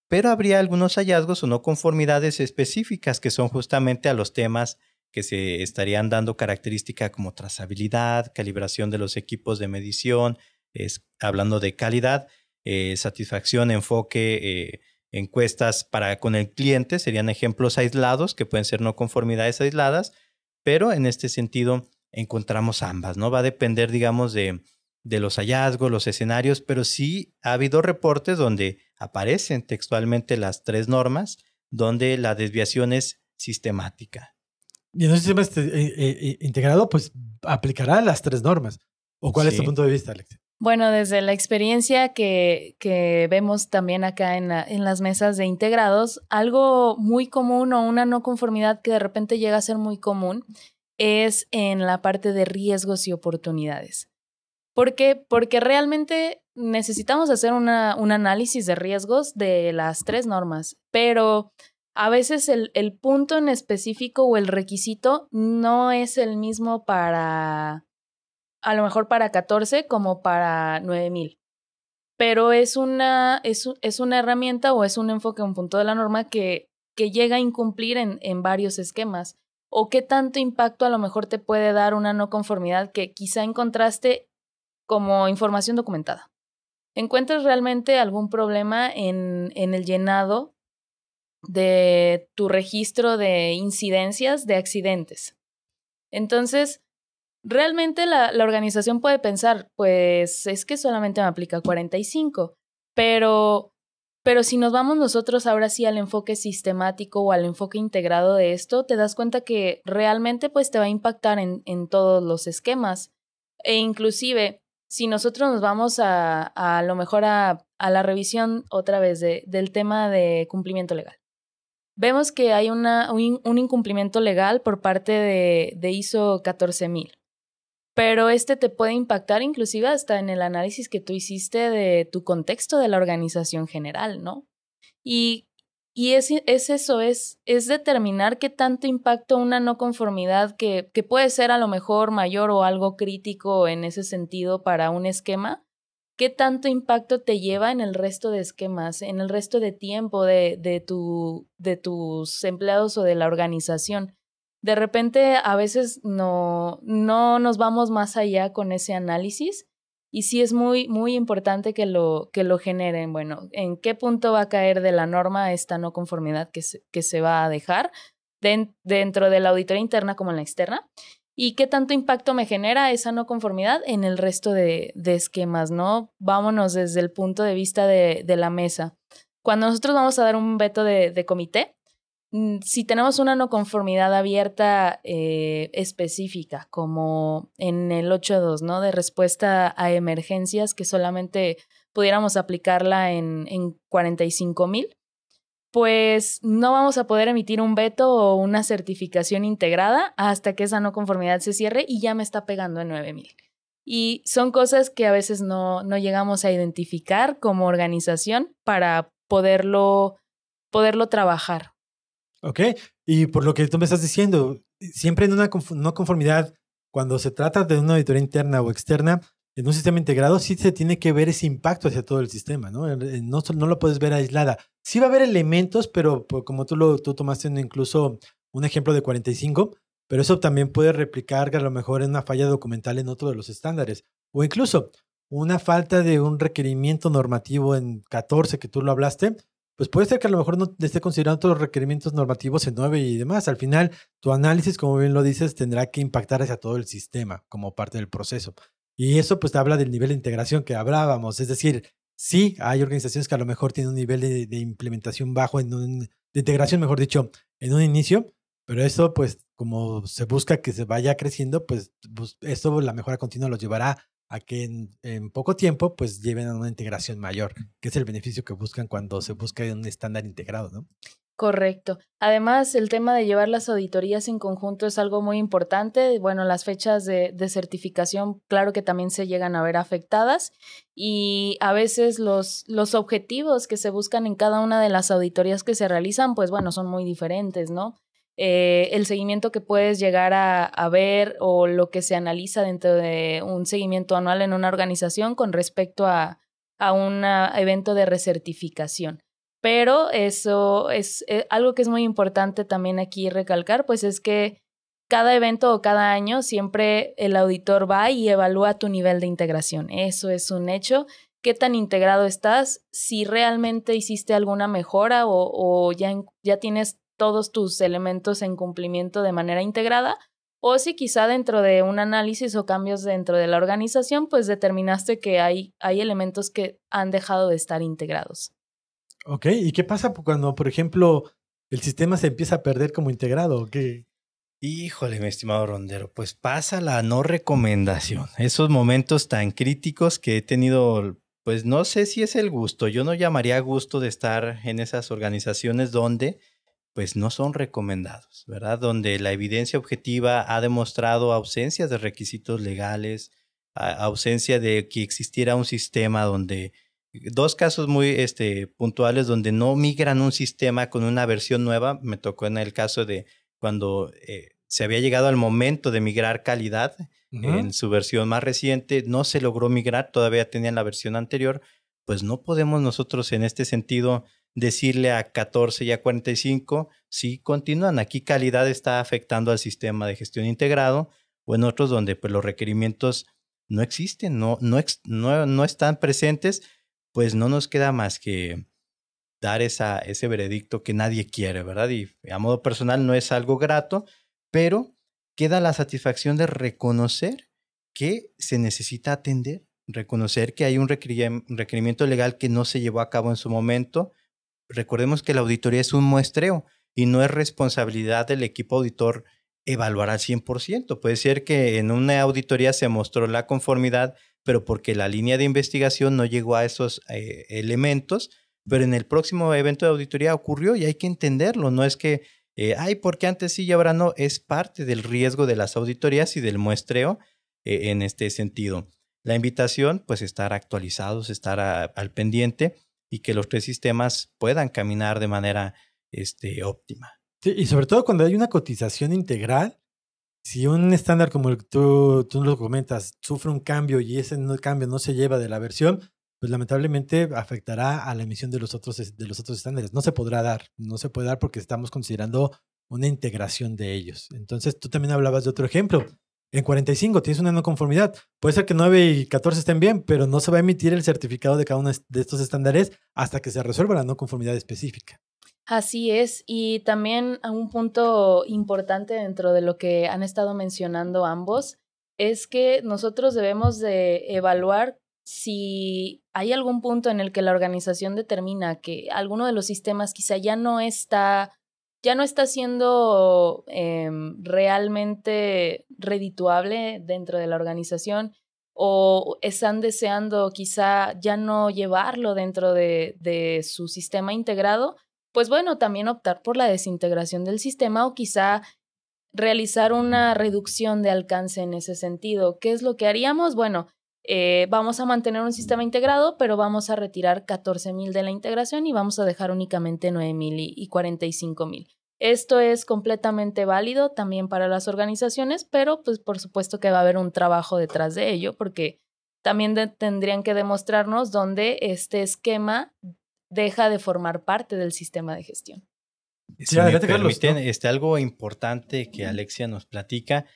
pero habría algunos hallazgos o no conformidades específicas que son justamente a los temas que se estarían dando característica como trazabilidad, calibración de los equipos de medición, hablando de calidad, eh, satisfacción, enfoque, eh, encuestas para con el cliente serían ejemplos aislados que pueden ser no conformidades aisladas, pero en este sentido encontramos ambas, ¿no? Va a depender, digamos, de, de los hallazgos, los escenarios, pero sí ha habido reportes donde aparecen textualmente las tres normas, donde la desviación es sistemática. Y en un sistema este, eh, eh, integrado, pues aplicará las tres normas. ¿O cuál es tu punto de vista, Alex? Bueno, desde la experiencia que, que vemos también acá en, en, las mesas de integrados, algo muy común o una no conformidad que de repente llega a ser muy común es en la parte de riesgos y oportunidades. ¿Por qué? Porque realmente necesitamos hacer una, un análisis de riesgos de las tres normas, pero a veces el, el punto en específico o el requisito no es el mismo para a lo mejor para 14 como para 9000. Pero es una, es, es, una herramienta o es un enfoque, un punto de la norma que, que llega a incumplir en, en varios esquemas. O qué tanto impacto a lo mejor te puede dar una no conformidad que quizá encontraste como información documentada. ¿Encuentras realmente algún problema en, en el llenado de tu registro de incidencias de accidentes? Entonces, realmente la, la, organización puede pensar, pues es que solamente me aplica 45, pero, pero si nos vamos nosotros ahora sí al enfoque sistemático o al enfoque integrado de esto, te das cuenta que realmente pues te va a impactar en, en todos los esquemas. E inclusive, si nosotros nos vamos a, a, lo mejor a, a la revisión otra vez de, del tema de cumplimiento legal. Vemos que hay una, un, incumplimiento legal por parte de, de ISO 14000 pero este te puede impactar inclusive hasta en el análisis que tú hiciste de tu contexto de la organización general, ¿no? Y, y es, es, eso, es, es determinar qué tanto impacto una no conformidad que, que puede ser a lo mejor mayor o algo crítico en ese sentido para un esquema, qué tanto impacto te lleva en el resto de esquemas, en el resto de tiempo de, de, tu, de tus empleados o de la organización. De repente a veces no, no nos vamos más allá con ese análisis y sí es muy, muy importante que lo, que lo generen. Bueno, ¿en qué punto va a caer de la norma esta no conformidad que se, que se va a dejar dentro de la auditoría interna como en la externa? ¿Y qué tanto impacto me genera esa no conformidad en el resto de, de esquemas, no? Vámonos desde el punto de vista de, la mesa. cuando nosotros vamos a dar un veto de, comité, si tenemos una no conformidad abierta eh, específica, como en el 8.2, ¿no? De respuesta a emergencias, que solamente pudiéramos aplicarla en, en 45 mil, pues no vamos a poder emitir un veto o una certificación integrada hasta que esa no conformidad se cierre y ya me está pegando en 9000. Y son cosas que a veces no, no llegamos a identificar como organización para poderlo, poderlo trabajar. Ok, y por lo que tú me estás diciendo, siempre en una no conformidad, cuando se trata de una auditoría interna o externa, en un sistema integrado sí se tiene que ver ese impacto hacia todo el sistema, ¿no? No, no lo puedes ver aislada. Sí va a haber elementos, pero pues, como tú, lo, tú tomaste incluso un ejemplo de 45, pero eso también puede replicar a lo mejor en una falla documental en otro de los estándares. O incluso una falta de un requerimiento normativo en 14 que tú lo hablaste, pues puede ser que a lo mejor no esté considerando todos los requerimientos normativos en 9 y demás. Al final, tu análisis, como bien lo dices, tendrá que impactar hacia todo el sistema como parte del proceso. Y eso pues te habla del nivel de integración que hablábamos. Es decir, sí, hay organizaciones que a lo mejor tienen un nivel de, implementación bajo, en un, de integración, mejor dicho, en un inicio, pero eso pues como se busca que se vaya creciendo, pues, pues esto la mejora continua los llevará a que en, poco tiempo pues lleven a una integración mayor, que es el beneficio que buscan cuando se busca un estándar integrado, ¿no? Correcto. Además, el tema de llevar las auditorías en conjunto es algo muy importante. Bueno, las fechas de, certificación, claro que también se llegan a ver afectadas y a veces los, los objetivos que se buscan en cada una de las auditorías que se realizan, pues bueno, son muy diferentes, ¿no? Eh, el seguimiento que puedes llegar a, ver o lo que se analiza dentro de un seguimiento anual en una organización con respecto a, a un evento de recertificación. Pero eso es eh, algo que es muy importante también aquí recalcar, pues es que cada evento o cada año siempre el auditor va y evalúa tu nivel de integración. Eso es un hecho. ¿Qué tan integrado estás? Si realmente hiciste alguna mejora o, ya, ya tienes todos tus elementos en cumplimiento de manera integrada, o si quizá dentro de un análisis o cambios dentro de la organización, pues determinaste que hay, hay elementos que han dejado de estar integrados. Ok, ¿y qué pasa cuando, por ejemplo, el sistema se empieza a perder como integrado? ¿Qué? Híjole, mi estimado Rondero, pues pasa la no recomendación. Esos momentos tan críticos que he tenido, pues no sé si es el gusto. Yo no llamaría gusto de estar en esas organizaciones donde pues no son recomendados, ¿verdad? Donde la evidencia objetiva ha demostrado ausencias de requisitos legales, ausencia de que existiera un sistema donde dos casos muy este, puntuales donde no migran un sistema con una versión nueva. Me tocó en el caso de cuando eh, se había llegado al momento de migrar calidad en su versión más reciente, no se logró migrar, todavía tenían la versión anterior, pues no podemos nosotros en este sentido decirle a 14 y a 45 si continúan. Aquí calidad está afectando al sistema de gestión integrado o en otros donde pues, los requerimientos no existen, no, no, no, no están presentes pues no nos queda más que dar esa, ese veredicto que nadie quiere, ¿verdad? Y a modo personal no es algo grato, pero queda la satisfacción de reconocer que se necesita atender, reconocer que hay un requerimiento legal que no se llevó a cabo en su momento. Recordemos que la auditoría es un muestreo y no es responsabilidad del equipo auditor evaluar al 100%. Puede ser que en una auditoría se mostró la conformidad pero porque la línea de investigación no llegó a esos eh, elementos, pero en el próximo evento de auditoría ocurrió y hay que entenderlo, no es que, eh, ay, porque antes sí y ahora no, es parte del riesgo de las auditorías y del muestreo eh, en este sentido. La invitación, pues estar actualizados, estar al pendiente y que los tres sistemas puedan caminar de manera este, óptima. Y sobre todo cuando hay una cotización integral, si un estándar como el que tú, tú lo comentas sufre un cambio y ese cambio no se lleva de la versión, pues lamentablemente afectará a la emisión de los otros de los otros estándares. No se podrá dar, no se puede dar porque estamos considerando una integración de ellos. Entonces, tú también hablabas de otro ejemplo. En 45 tienes una no conformidad. Puede ser que 9 y 14 estén bien, pero no se va a emitir el certificado de cada uno de estos estándares hasta que se resuelva la no conformidad específica. Así es, y también un punto importante dentro de lo que han estado mencionando ambos es que nosotros debemos de evaluar si hay algún punto en el que la organización determina que alguno de los sistemas quizá ya no está, ya no está siendo em, realmente redituable dentro de la organización o están deseando quizá ya no llevarlo dentro de, de su sistema integrado, pues bueno, también optar por la desintegración del sistema o quizá realizar una reducción de alcance en ese sentido. ¿Qué es lo que haríamos? Bueno, eh, vamos a mantener un sistema integrado, pero vamos a retirar 14.000 de la integración y vamos a dejar únicamente 9.000 y, y 45.000. Esto es completamente válido también para las organizaciones, pero pues por supuesto que va a haber un trabajo detrás de ello, porque también tendrían que demostrarnos dónde este esquema deja de formar parte del sistema de gestión. Si me permiten, este, algo importante que Alexia nos platica,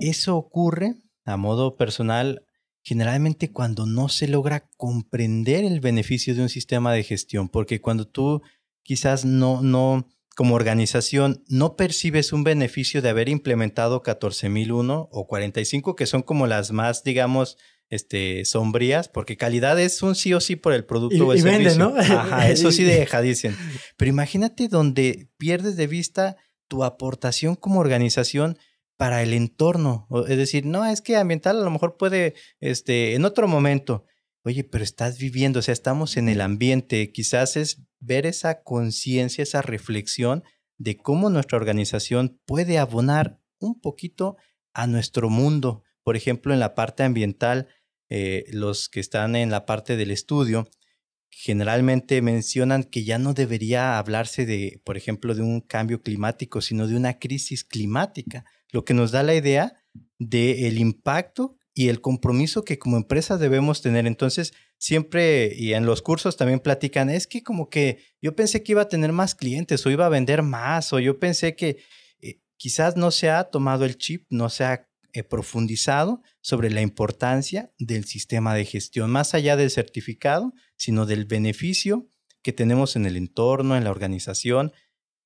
eso ocurre a modo personal generalmente cuando no se logra comprender el beneficio de un sistema de gestión, porque cuando tú quizás no, no, como organización, no percibes un beneficio de haber implementado 14001 o 45, que son como las más, digamos, este, sombrías, porque calidad es un sí o sí por el producto o el servicio. ¿no? Ajá, eso sí deja, dicen. Pero imagínate donde pierdes de vista tu aportación como organización para el entorno. Es decir, no, es que ambiental a lo mejor puede, este, en otro momento. Oye, pero estás viviendo, o sea, estamos en el ambiente. Quizás es ver esa conciencia, esa reflexión de cómo nuestra organización puede abonar un poquito a nuestro mundo. Por ejemplo, en la parte ambiental, eh, los que están en la parte del estudio generalmente mencionan que ya no debería hablarse de, por ejemplo, de un cambio climático, sino de una crisis climática lo que nos da la idea del impacto y el compromiso que como empresa debemos tener. Entonces, siempre y en los cursos también platican, es que como que yo pensé que iba a tener más clientes o iba a vender más o yo pensé que eh, quizás no se ha tomado el chip, no se ha eh, profundizado sobre la importancia del sistema de gestión, más allá del certificado, sino del beneficio que tenemos en el entorno, en la organización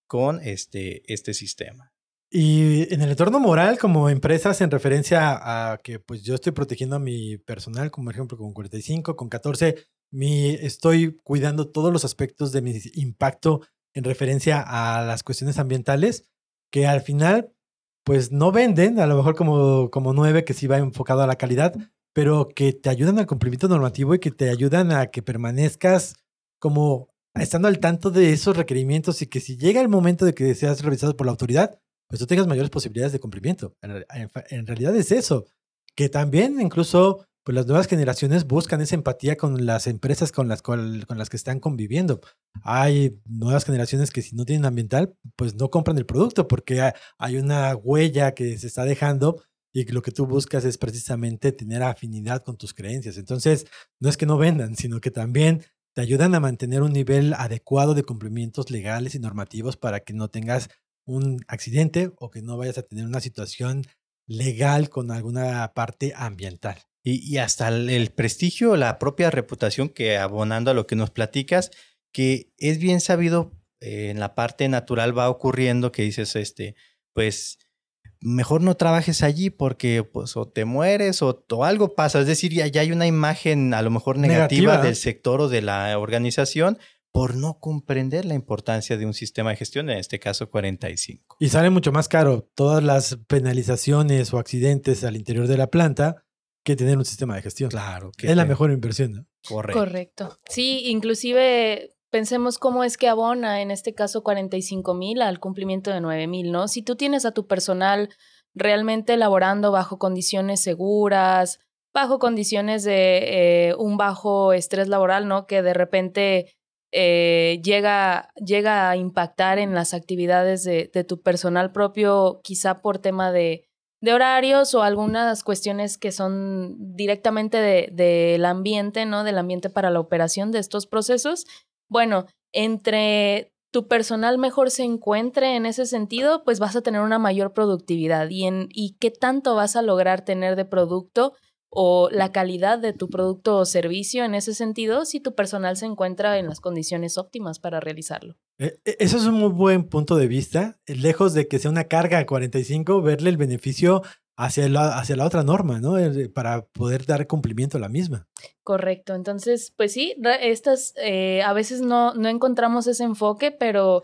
con este, este sistema. Y en el entorno moral, como empresas, en referencia a que pues yo estoy protegiendo a mi personal, como ejemplo con 45, con 14, mi, estoy cuidando todos los aspectos de mi impacto en referencia a las cuestiones ambientales, que al final pues no venden, a lo mejor como, como 9, que sí va enfocado a la calidad, pero que te ayudan al cumplimiento normativo y que te ayudan a que permanezcas como estando al tanto de esos requerimientos y que si llega el momento de que seas revisado por la autoridad, pues tú tengas mayores posibilidades de cumplimiento. En, realidad es eso, que también incluso pues las nuevas generaciones buscan esa empatía con las empresas con las, con las que están conviviendo. Hay nuevas generaciones que si no tienen ambiental, pues no compran el producto porque hay una huella que se está dejando y lo que tú buscas es precisamente tener afinidad con tus creencias. Entonces, no es que no vendan, sino que también te ayudan a mantener un nivel adecuado de cumplimientos legales y normativos para que no tengas un accidente o que no vayas a tener una situación legal con alguna parte ambiental. Y, hasta el, prestigio, la propia reputación que abonando a lo que nos platicas, que es bien sabido eh, en la parte natural va ocurriendo que dices, este, pues mejor no trabajes allí porque pues o te mueres o, algo pasa. Es decir, ya, ya, hay una imagen a lo mejor negativa, del sector o de la organización por no comprender la importancia de un sistema de gestión, en este caso 45. Y sale mucho más caro todas las penalizaciones o accidentes al interior de la planta que tener un sistema de gestión. Claro. Que es la mejor inversión. ¿no? Correcto. Correcto. Sí, inclusive pensemos cómo es que abona, en este caso 45 mil al cumplimiento de 9 mil, ¿no? Si tú tienes a tu personal realmente elaborando bajo condiciones seguras, bajo condiciones de eh, un bajo estrés laboral, ¿no? Que de repente eh, llega, llega a impactar en las actividades de, tu personal propio, quizá por tema de, horarios o algunas cuestiones que son directamente del de, ambiente, ¿no? Del ambiente para la operación de estos procesos. Bueno, entre tu personal mejor se encuentre en ese sentido, pues vas a tener una mayor productividad. ¿Y, en, y qué tanto vas a lograr tener de producto? O la calidad de tu producto o servicio en ese sentido si tu personal se encuentra en las condiciones óptimas para realizarlo. Eh, eh, eso es un muy buen punto de vista. Lejos de que sea una carga a 45, verle el beneficio hacia la, hacia la otra norma, ¿no? Eh, Para poder dar cumplimiento a la misma. Correcto. Entonces, pues sí, estas eh, a veces no, no encontramos ese enfoque, pero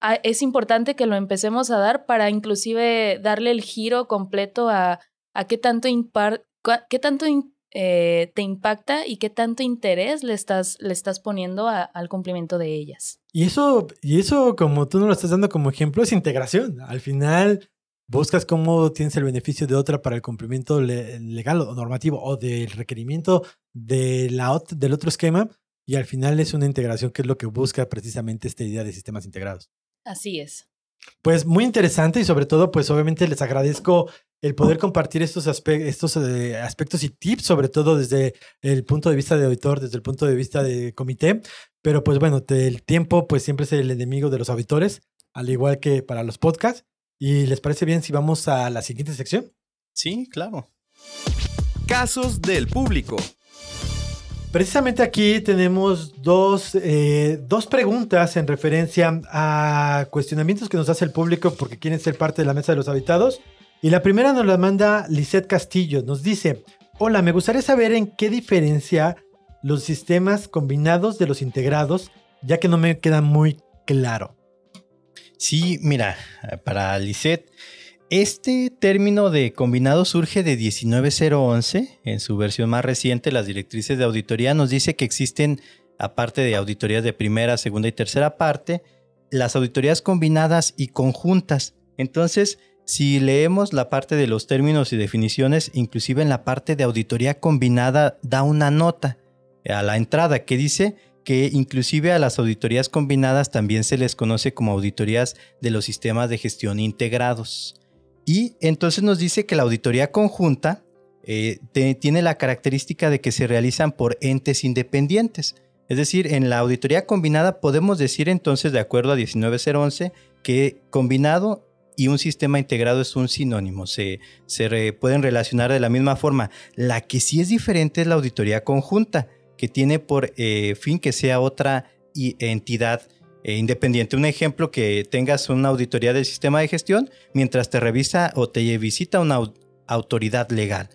a- es importante que lo empecemos a dar para inclusive darle el giro completo a, a qué tanto, impar- qué tanto eh, te impacta y qué tanto interés le estás, le estás poniendo a- al cumplimiento de ellas. Y eso, y eso, como tú nos lo estás dando como ejemplo, es integración. Al final, buscas cómo tienes el beneficio de otra para el cumplimiento le- legal o normativo o del requerimiento de la, ot- del otro esquema. Y al final es una integración que es lo que busca precisamente esta idea de sistemas integrados. Así es. Pues muy interesante y sobre todo, pues obviamente les agradezco el poder compartir estos, aspe- estos eh, aspectos y tips, sobre todo desde el punto de vista de auditor, desde el punto de vista de comité. Pero pues bueno, te- el tiempo pues siempre es el enemigo de los auditores, al igual que para los podcasts. ¿Y les parece bien si vamos a la siguiente sección? Sí, claro. Casos del público. Precisamente aquí tenemos dos, eh, dos preguntas en referencia a cuestionamientos que nos hace el público porque quieren ser parte de la mesa de los habitados. Y la primera nos la manda Lisette Castillo. Nos dice, hola, me gustaría saber en qué diferencia los sistemas combinados de los integrados, ya que no me queda muy claro. Sí, mira, para Lisette, este término de combinado surge de 19011. En su versión más reciente, las directrices de auditoría nos dice que existen, aparte de auditorías de primera, segunda y tercera parte, las auditorías combinadas y conjuntas. Entonces, si leemos la parte de los términos y definiciones, inclusive en la parte de auditoría combinada da una nota a la entrada que dice que inclusive a las auditorías combinadas también se les conoce como auditorías de los sistemas de gestión integrados. Y entonces nos dice que la auditoría conjunta eh, tiene la característica de que se realizan por entes independientes. Es decir, en la auditoría combinada podemos decir entonces, de acuerdo a 19011, que combinado y un sistema integrado es un sinónimo, se, se pueden relacionar de la misma forma. La que sí es diferente es la auditoría conjunta, que tiene por eh, fin que sea otra entidad eh, independiente. Un ejemplo, que tengas una auditoría del sistema de gestión mientras te revisa o te visita una au- autoridad legal.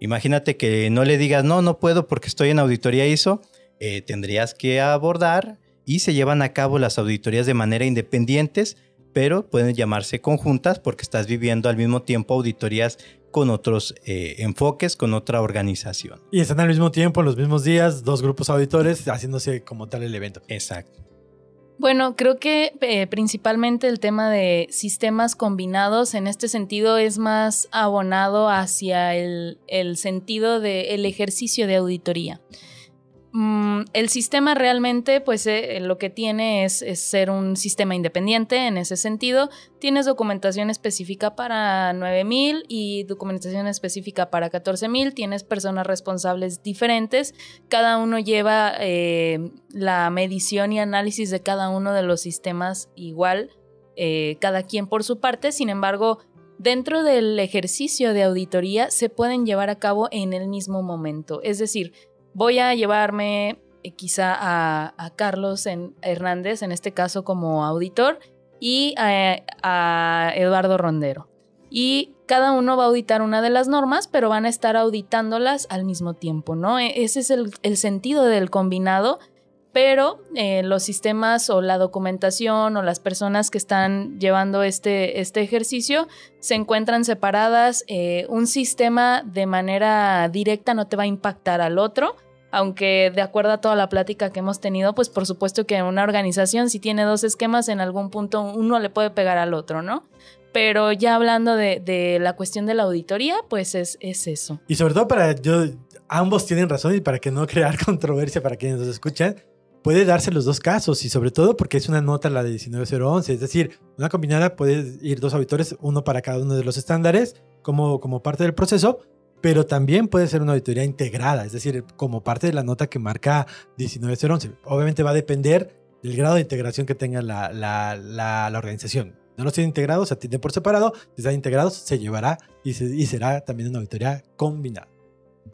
Imagínate que no le digas, no, no puedo porque estoy en auditoría ISO, eh, tendrías que abordar y se llevan a cabo las auditorías de manera independientes, pero pueden llamarse conjuntas porque estás viviendo al mismo tiempo auditorías con otros eh, enfoques, con otra organización. Y están al mismo tiempo, en los mismos días, dos grupos auditores haciéndose como tal el evento. Exacto. Bueno, creo que eh, principalmente el tema de sistemas combinados en este sentido es más abonado hacia el, el sentido del ejercicio de auditoría. Mm, el sistema realmente, pues eh, lo que tiene es, ser un sistema independiente en ese sentido. Tienes documentación específica para 9000 y documentación específica para 14000. Tienes personas responsables diferentes. Cada uno lleva eh, la medición y análisis de cada uno de los sistemas igual, eh, cada quien por su parte. Sin embargo, dentro del ejercicio de auditoría se pueden llevar a cabo en el mismo momento. Es decir, voy a llevarme eh, quizá a, Carlos en- Hernández, en este caso como auditor, y a, Eduardo Rondero. Y cada uno va a auditar una de las normas, pero van a estar auditándolas al mismo tiempo, ¿no? E- Ese es el sentido del combinado, pero eh, los sistemas o la documentación o las personas que están llevando este, este ejercicio se encuentran separadas. eh, un sistema de manera directa no te va a impactar al otro, aunque de acuerdo a toda la plática que hemos tenido, pues por supuesto que una organización si tiene dos esquemas, en algún punto uno le puede pegar al otro, ¿no? Pero ya hablando de, de la cuestión de la auditoría, pues es, es eso. Y sobre todo para yo, ambos tienen razón y para que no crear controversia para quienes nos escuchan, puede darse los dos casos y sobre todo porque es una nota la de 19011, es decir, una combinada puede ir dos auditores, uno para cada uno de los estándares como, como parte del proceso, pero también puede ser una auditoría integrada, es decir, como parte de la nota que marca 19011. Obviamente va a depender del grado de integración que tenga la, la, la, la organización. No los tienen integrados, se atienden por separado, si están integrados se llevará y, se- y será también una auditoría combinada.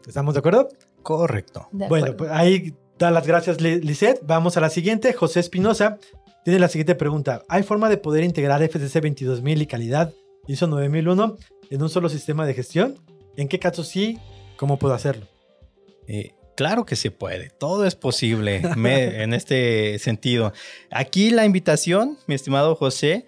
¿Estamos de acuerdo? Correcto. De Bueno, acuerdo. pues ahí da las gracias, Li- Lisette. Vamos a la siguiente. José Espinosa tiene la siguiente pregunta. ¿Hay forma de poder integrar FCC 22000 y calidad ISO 9001 en un solo sistema de gestión? ¿En qué casos sí? ¿Cómo puedo hacerlo? Eh, claro que se puede, todo es posible en este sentido. Aquí la invitación, mi estimado José,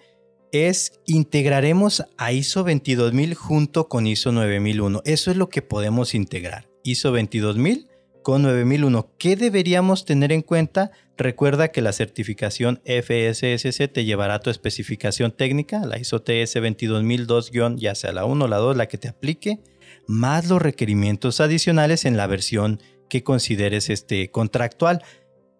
es integraremos a ISO 22000 junto con ISO 9001. Eso es lo que podemos integrar. ISO 22000 con 9001. ¿Qué deberíamos tener en cuenta? Recuerda que la certificación FSSC te llevará a tu especificación técnica, la ISO TS 22002 ya sea la 1 o la 2, la que te aplique, más los requerimientos adicionales en la versión que consideres este contractual.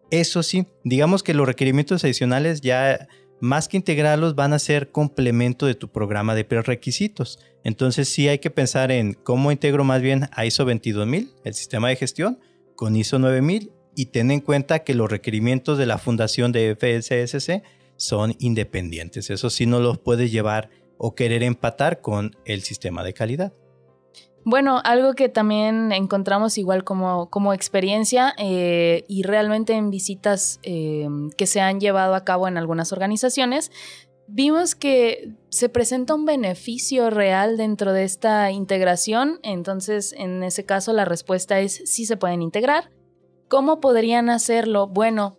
Eso sí, digamos que los requerimientos adicionales ya más que integrarlos, van a ser complemento de tu programa de prerequisitos. Entonces sí hay que pensar en cómo integro más bien a ISO 22000, el sistema de gestión, con ISO 9000 y ten en cuenta que los requerimientos de la fundación de FSSC son independientes. Eso sí no los puedes llevar o querer empatar con el sistema de calidad. Bueno, algo que también encontramos igual como, como experiencia eh, y realmente en visitas eh, que se han llevado a cabo en algunas organizaciones, vimos que se presenta un beneficio real dentro de esta integración. Entonces, en ese caso, la respuesta es sí se pueden integrar. ¿Cómo podrían hacerlo? Bueno,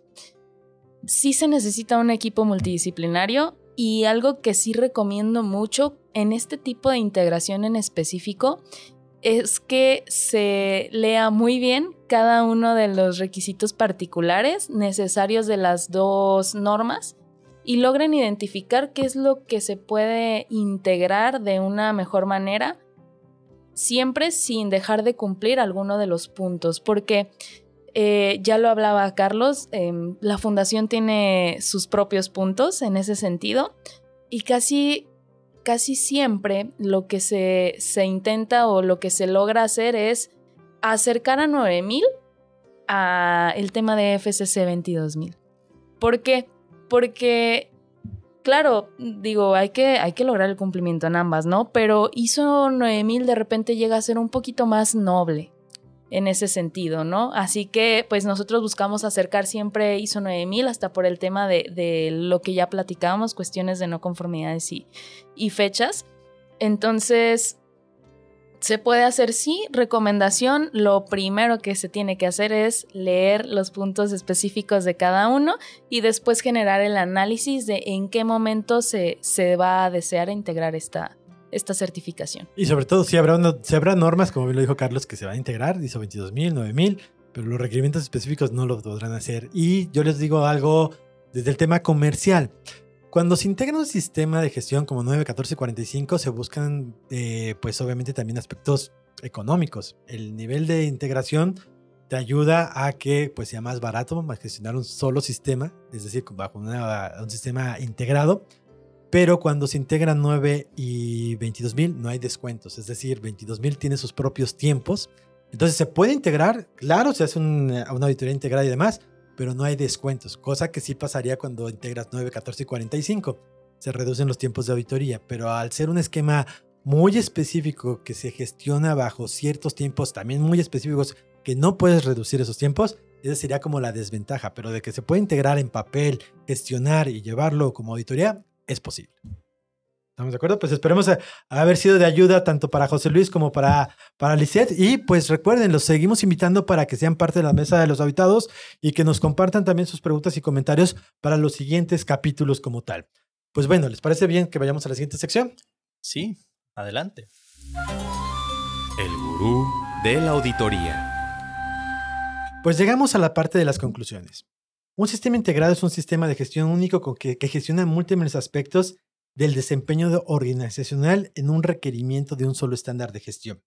sí se necesita un equipo multidisciplinario y algo que sí recomiendo mucho en este tipo de integración en específico es que se lea muy bien cada uno de los requisitos particulares necesarios de las dos normas y logren identificar qué es lo que se puede integrar de una mejor manera, siempre sin dejar de cumplir alguno de los puntos, porque eh, ya lo hablaba Carlos, em, la fundación tiene sus propios puntos en ese sentido y casi casi siempre lo que se, intenta o lo que se logra hacer es acercar a 9000 a el tema de FCC 22000. ¿Por qué? Porque, claro, digo, hay que, hay que lograr el cumplimiento en ambas, ¿no? Pero ISO 9000 de repente llega a ser un poquito más noble en ese sentido, ¿no? Así que pues nosotros buscamos acercar siempre ISO 9000 hasta por el tema de, lo que ya platicábamos, cuestiones de no conformidades y, y fechas. Entonces, se puede hacer sí, recomendación, lo primero que se tiene que hacer es leer los puntos específicos de cada uno y después generar el análisis de en qué momento se, se va a desear integrar esta, esta certificación. Y sobre todo, si habrá, habrá normas, como bien lo dijo Carlos, que se van a integrar, ISO 22000, 9000, pero los requerimientos específicos no lo podrán hacer. Y yo les digo algo desde el tema comercial. Cuando se integra un sistema de gestión como 9, 14, 45, se buscan, eh, pues obviamente también aspectos económicos. El nivel de integración te ayuda a que pues sea más barato gestionar un solo sistema, es decir, bajo un sistema integrado pero cuando se integran 9 y 22.000 no hay descuentos, es decir, 22.000 tiene sus propios tiempos. Entonces se puede integrar, claro, se hace una auditoría integrada y demás, pero no hay descuentos, cosa que sí pasaría cuando integras 9, 14 y 45. Se reducen los tiempos de auditoría, pero al ser un esquema muy específico que se gestiona bajo ciertos tiempos también muy específicos que no puedes reducir esos tiempos, esa sería como la desventaja, pero de que se puede integrar en papel, gestionar y llevarlo como auditoría, es posible. ¿Estamos de acuerdo? Pues esperemos haber sido de ayuda tanto para José Luis como para, para Lisette. Y pues recuerden, los seguimos invitando para que sean parte de la mesa de los habitados y que nos compartan también sus preguntas y comentarios para los siguientes capítulos como tal. Pues bueno, ¿les parece bien que vayamos a la siguiente sección? Sí, adelante. El gurú de la auditoría. Pues llegamos a la parte de las conclusiones. Un sistema integrado es un sistema de gestión único con que, gestiona múltiples aspectos del desempeño organizacional en un requerimiento de un solo estándar de gestión.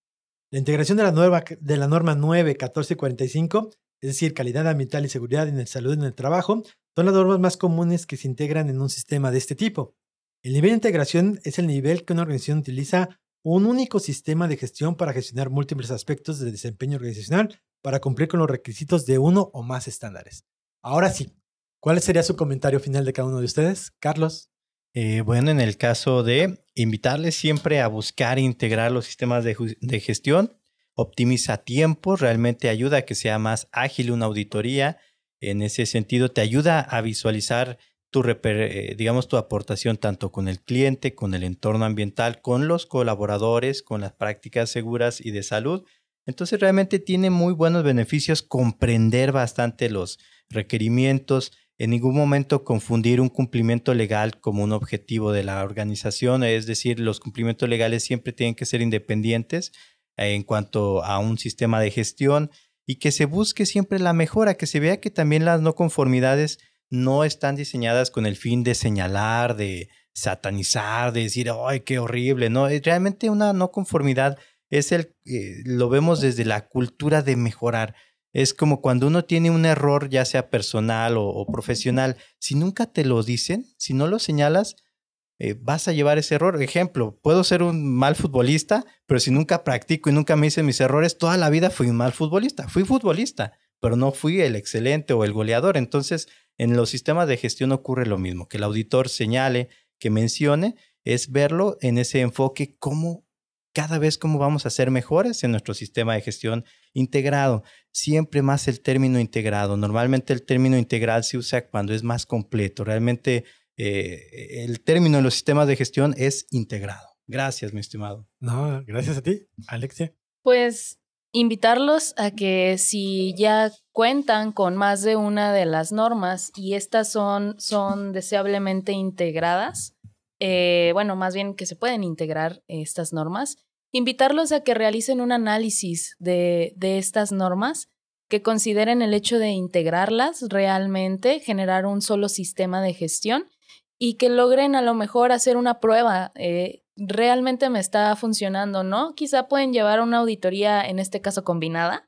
La integración de la, nueva, de la norma 9.1445, es decir, calidad ambiental y seguridad en el salud en el trabajo, son las normas más comunes que se integran en un sistema de este tipo. El nivel de integración es el nivel que una organización utiliza un único sistema de gestión para gestionar múltiples aspectos del desempeño organizacional para cumplir con los requisitos de uno o más estándares. Ahora sí, ¿cuál sería su comentario final de cada uno de ustedes? Carlos. Eh, bueno, en el caso de invitarles siempre a buscar e integrar los sistemas de, gestión, optimiza tiempo, realmente ayuda a que sea más ágil una auditoría. En ese sentido, te ayuda a visualizar tu, eh, digamos, tu aportación tanto con el cliente, con el entorno ambiental, con los colaboradores, con las prácticas seguras y de salud. Entonces realmente tiene muy buenos beneficios comprender bastante los requerimientos, en ningún momento confundir un cumplimiento legal como un objetivo de la organización, es decir, los cumplimientos legales siempre tienen que ser independientes eh, en cuanto a un sistema de gestión y que se busque siempre la mejora, que se vea que también las no conformidades no están diseñadas con el fin de señalar, de satanizar, de decir, ay, qué horrible, no, realmente una no conformidad es el, eh, lo vemos desde la cultura de mejorar. Es como cuando uno tiene un error, ya sea personal o, profesional, si nunca te lo dicen, si no lo señalas, eh, vas a llevar ese error. Ejemplo, puedo ser un mal futbolista, pero si nunca practico y nunca me hice mis errores, toda la vida fui un mal futbolista. Fui futbolista, pero no fui el excelente o el goleador. Entonces, en los sistemas de gestión ocurre lo mismo, que el auditor señale, que mencione, es verlo en ese enfoque, cómo cada vez cómo vamos a ser mejores en nuestro sistema de gestión integrado. Siempre más el término integrado. Normalmente el término integral se usa cuando es más completo. Realmente eh, el término en los sistemas de gestión es integrado. Gracias, mi estimado. No, gracias a ti, Alexia. Pues invitarlos a que si ya cuentan con más de una de las normas y estas son, son deseablemente integradas, eh, bueno, más bien que se pueden integrar estas normas, invitarlos a que realicen un análisis de, de estas normas, que consideren el hecho de integrarlas realmente, generar un solo sistema de gestión y que logren a lo mejor hacer una prueba. Eh, realmente me está funcionando, ¿no? Quizá pueden llevar una auditoría, en este caso combinada,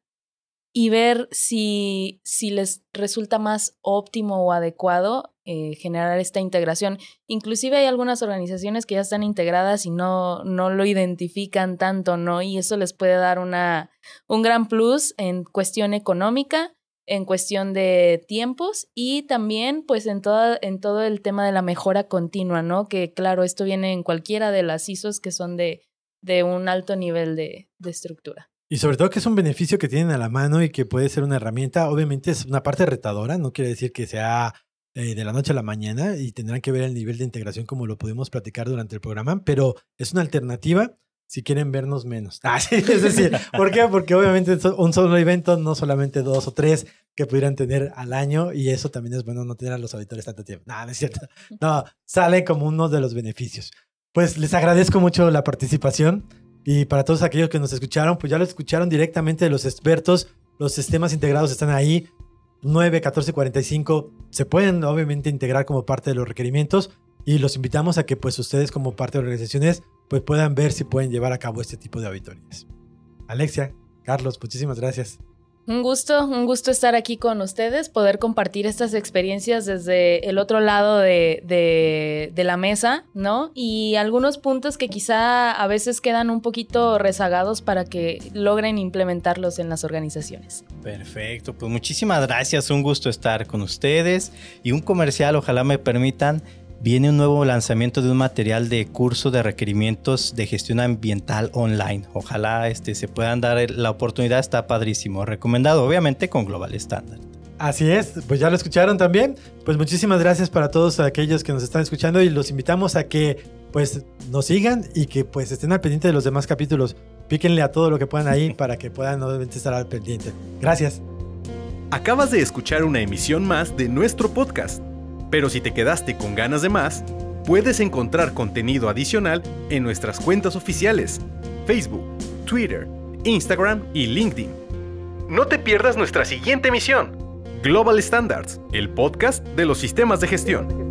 y ver si, si les resulta más óptimo o adecuado eh, generar esta integración. Inclusive hay algunas organizaciones que ya están integradas y no, no lo identifican tanto, ¿no? Y eso les puede dar una, un gran plus en cuestión económica en cuestión de tiempos y también pues en, toda, en todo el tema de la mejora continua, ¿no? Que claro, esto viene en cualquiera de las ISOs que son de, de un alto nivel de, de estructura. Y sobre todo que es un beneficio que tienen a la mano y que puede ser una herramienta, obviamente es una parte retadora, no quiere decir que sea eh, de la noche a la mañana y tendrán que ver el nivel de integración como lo pudimos platicar durante el programa, pero es una alternativa si quieren vernos menos. Ah, sí, es decir, ¿por qué? Porque obviamente un solo evento, no solamente dos o tres que pudieran tener al año, y eso también es bueno no tener a los auditores tanto tiempo. No, no es cierto. No, sale como uno de los beneficios. Pues les agradezco mucho la participación y para todos aquellos que nos escucharon, pues ya lo escucharon directamente de los expertos. Los sistemas integrados están ahí. 9, 14, 45 se pueden obviamente integrar como parte de los requerimientos y los invitamos a que pues ustedes como parte de organizaciones pues puedan ver si pueden llevar a cabo este tipo de auditorías. Alexia, Carlos, muchísimas gracias. Un gusto, un gusto estar aquí con ustedes, poder compartir estas experiencias desde el otro lado de, de, la mesa, ¿no? Y algunos puntos que quizá a veces quedan un poquito rezagados para que logren implementarlos en las organizaciones. Perfecto, pues muchísimas gracias, un gusto estar con ustedes y un comercial, ojalá me permitan viene un nuevo lanzamiento de un material de curso de requerimientos de gestión ambiental online. Ojalá este, se puedan dar la oportunidad, está padrísimo. Recomendado obviamente con Global Standard. Así es, pues ya lo escucharon también. Pues muchísimas gracias para todos aquellos que nos están escuchando y los invitamos a que pues nos sigan y que pues estén al pendiente de los demás capítulos. Píquenle a todo lo que puedan ahí para que puedan obviamente estar al pendiente. Gracias. Acabas de escuchar una emisión más de nuestro podcast pero si te quedaste con ganas de más, puedes encontrar contenido adicional en nuestras cuentas oficiales, Facebook, Twitter, Instagram y LinkedIn. No te pierdas nuestra siguiente emisión, Global Standards, el podcast de los sistemas de gestión.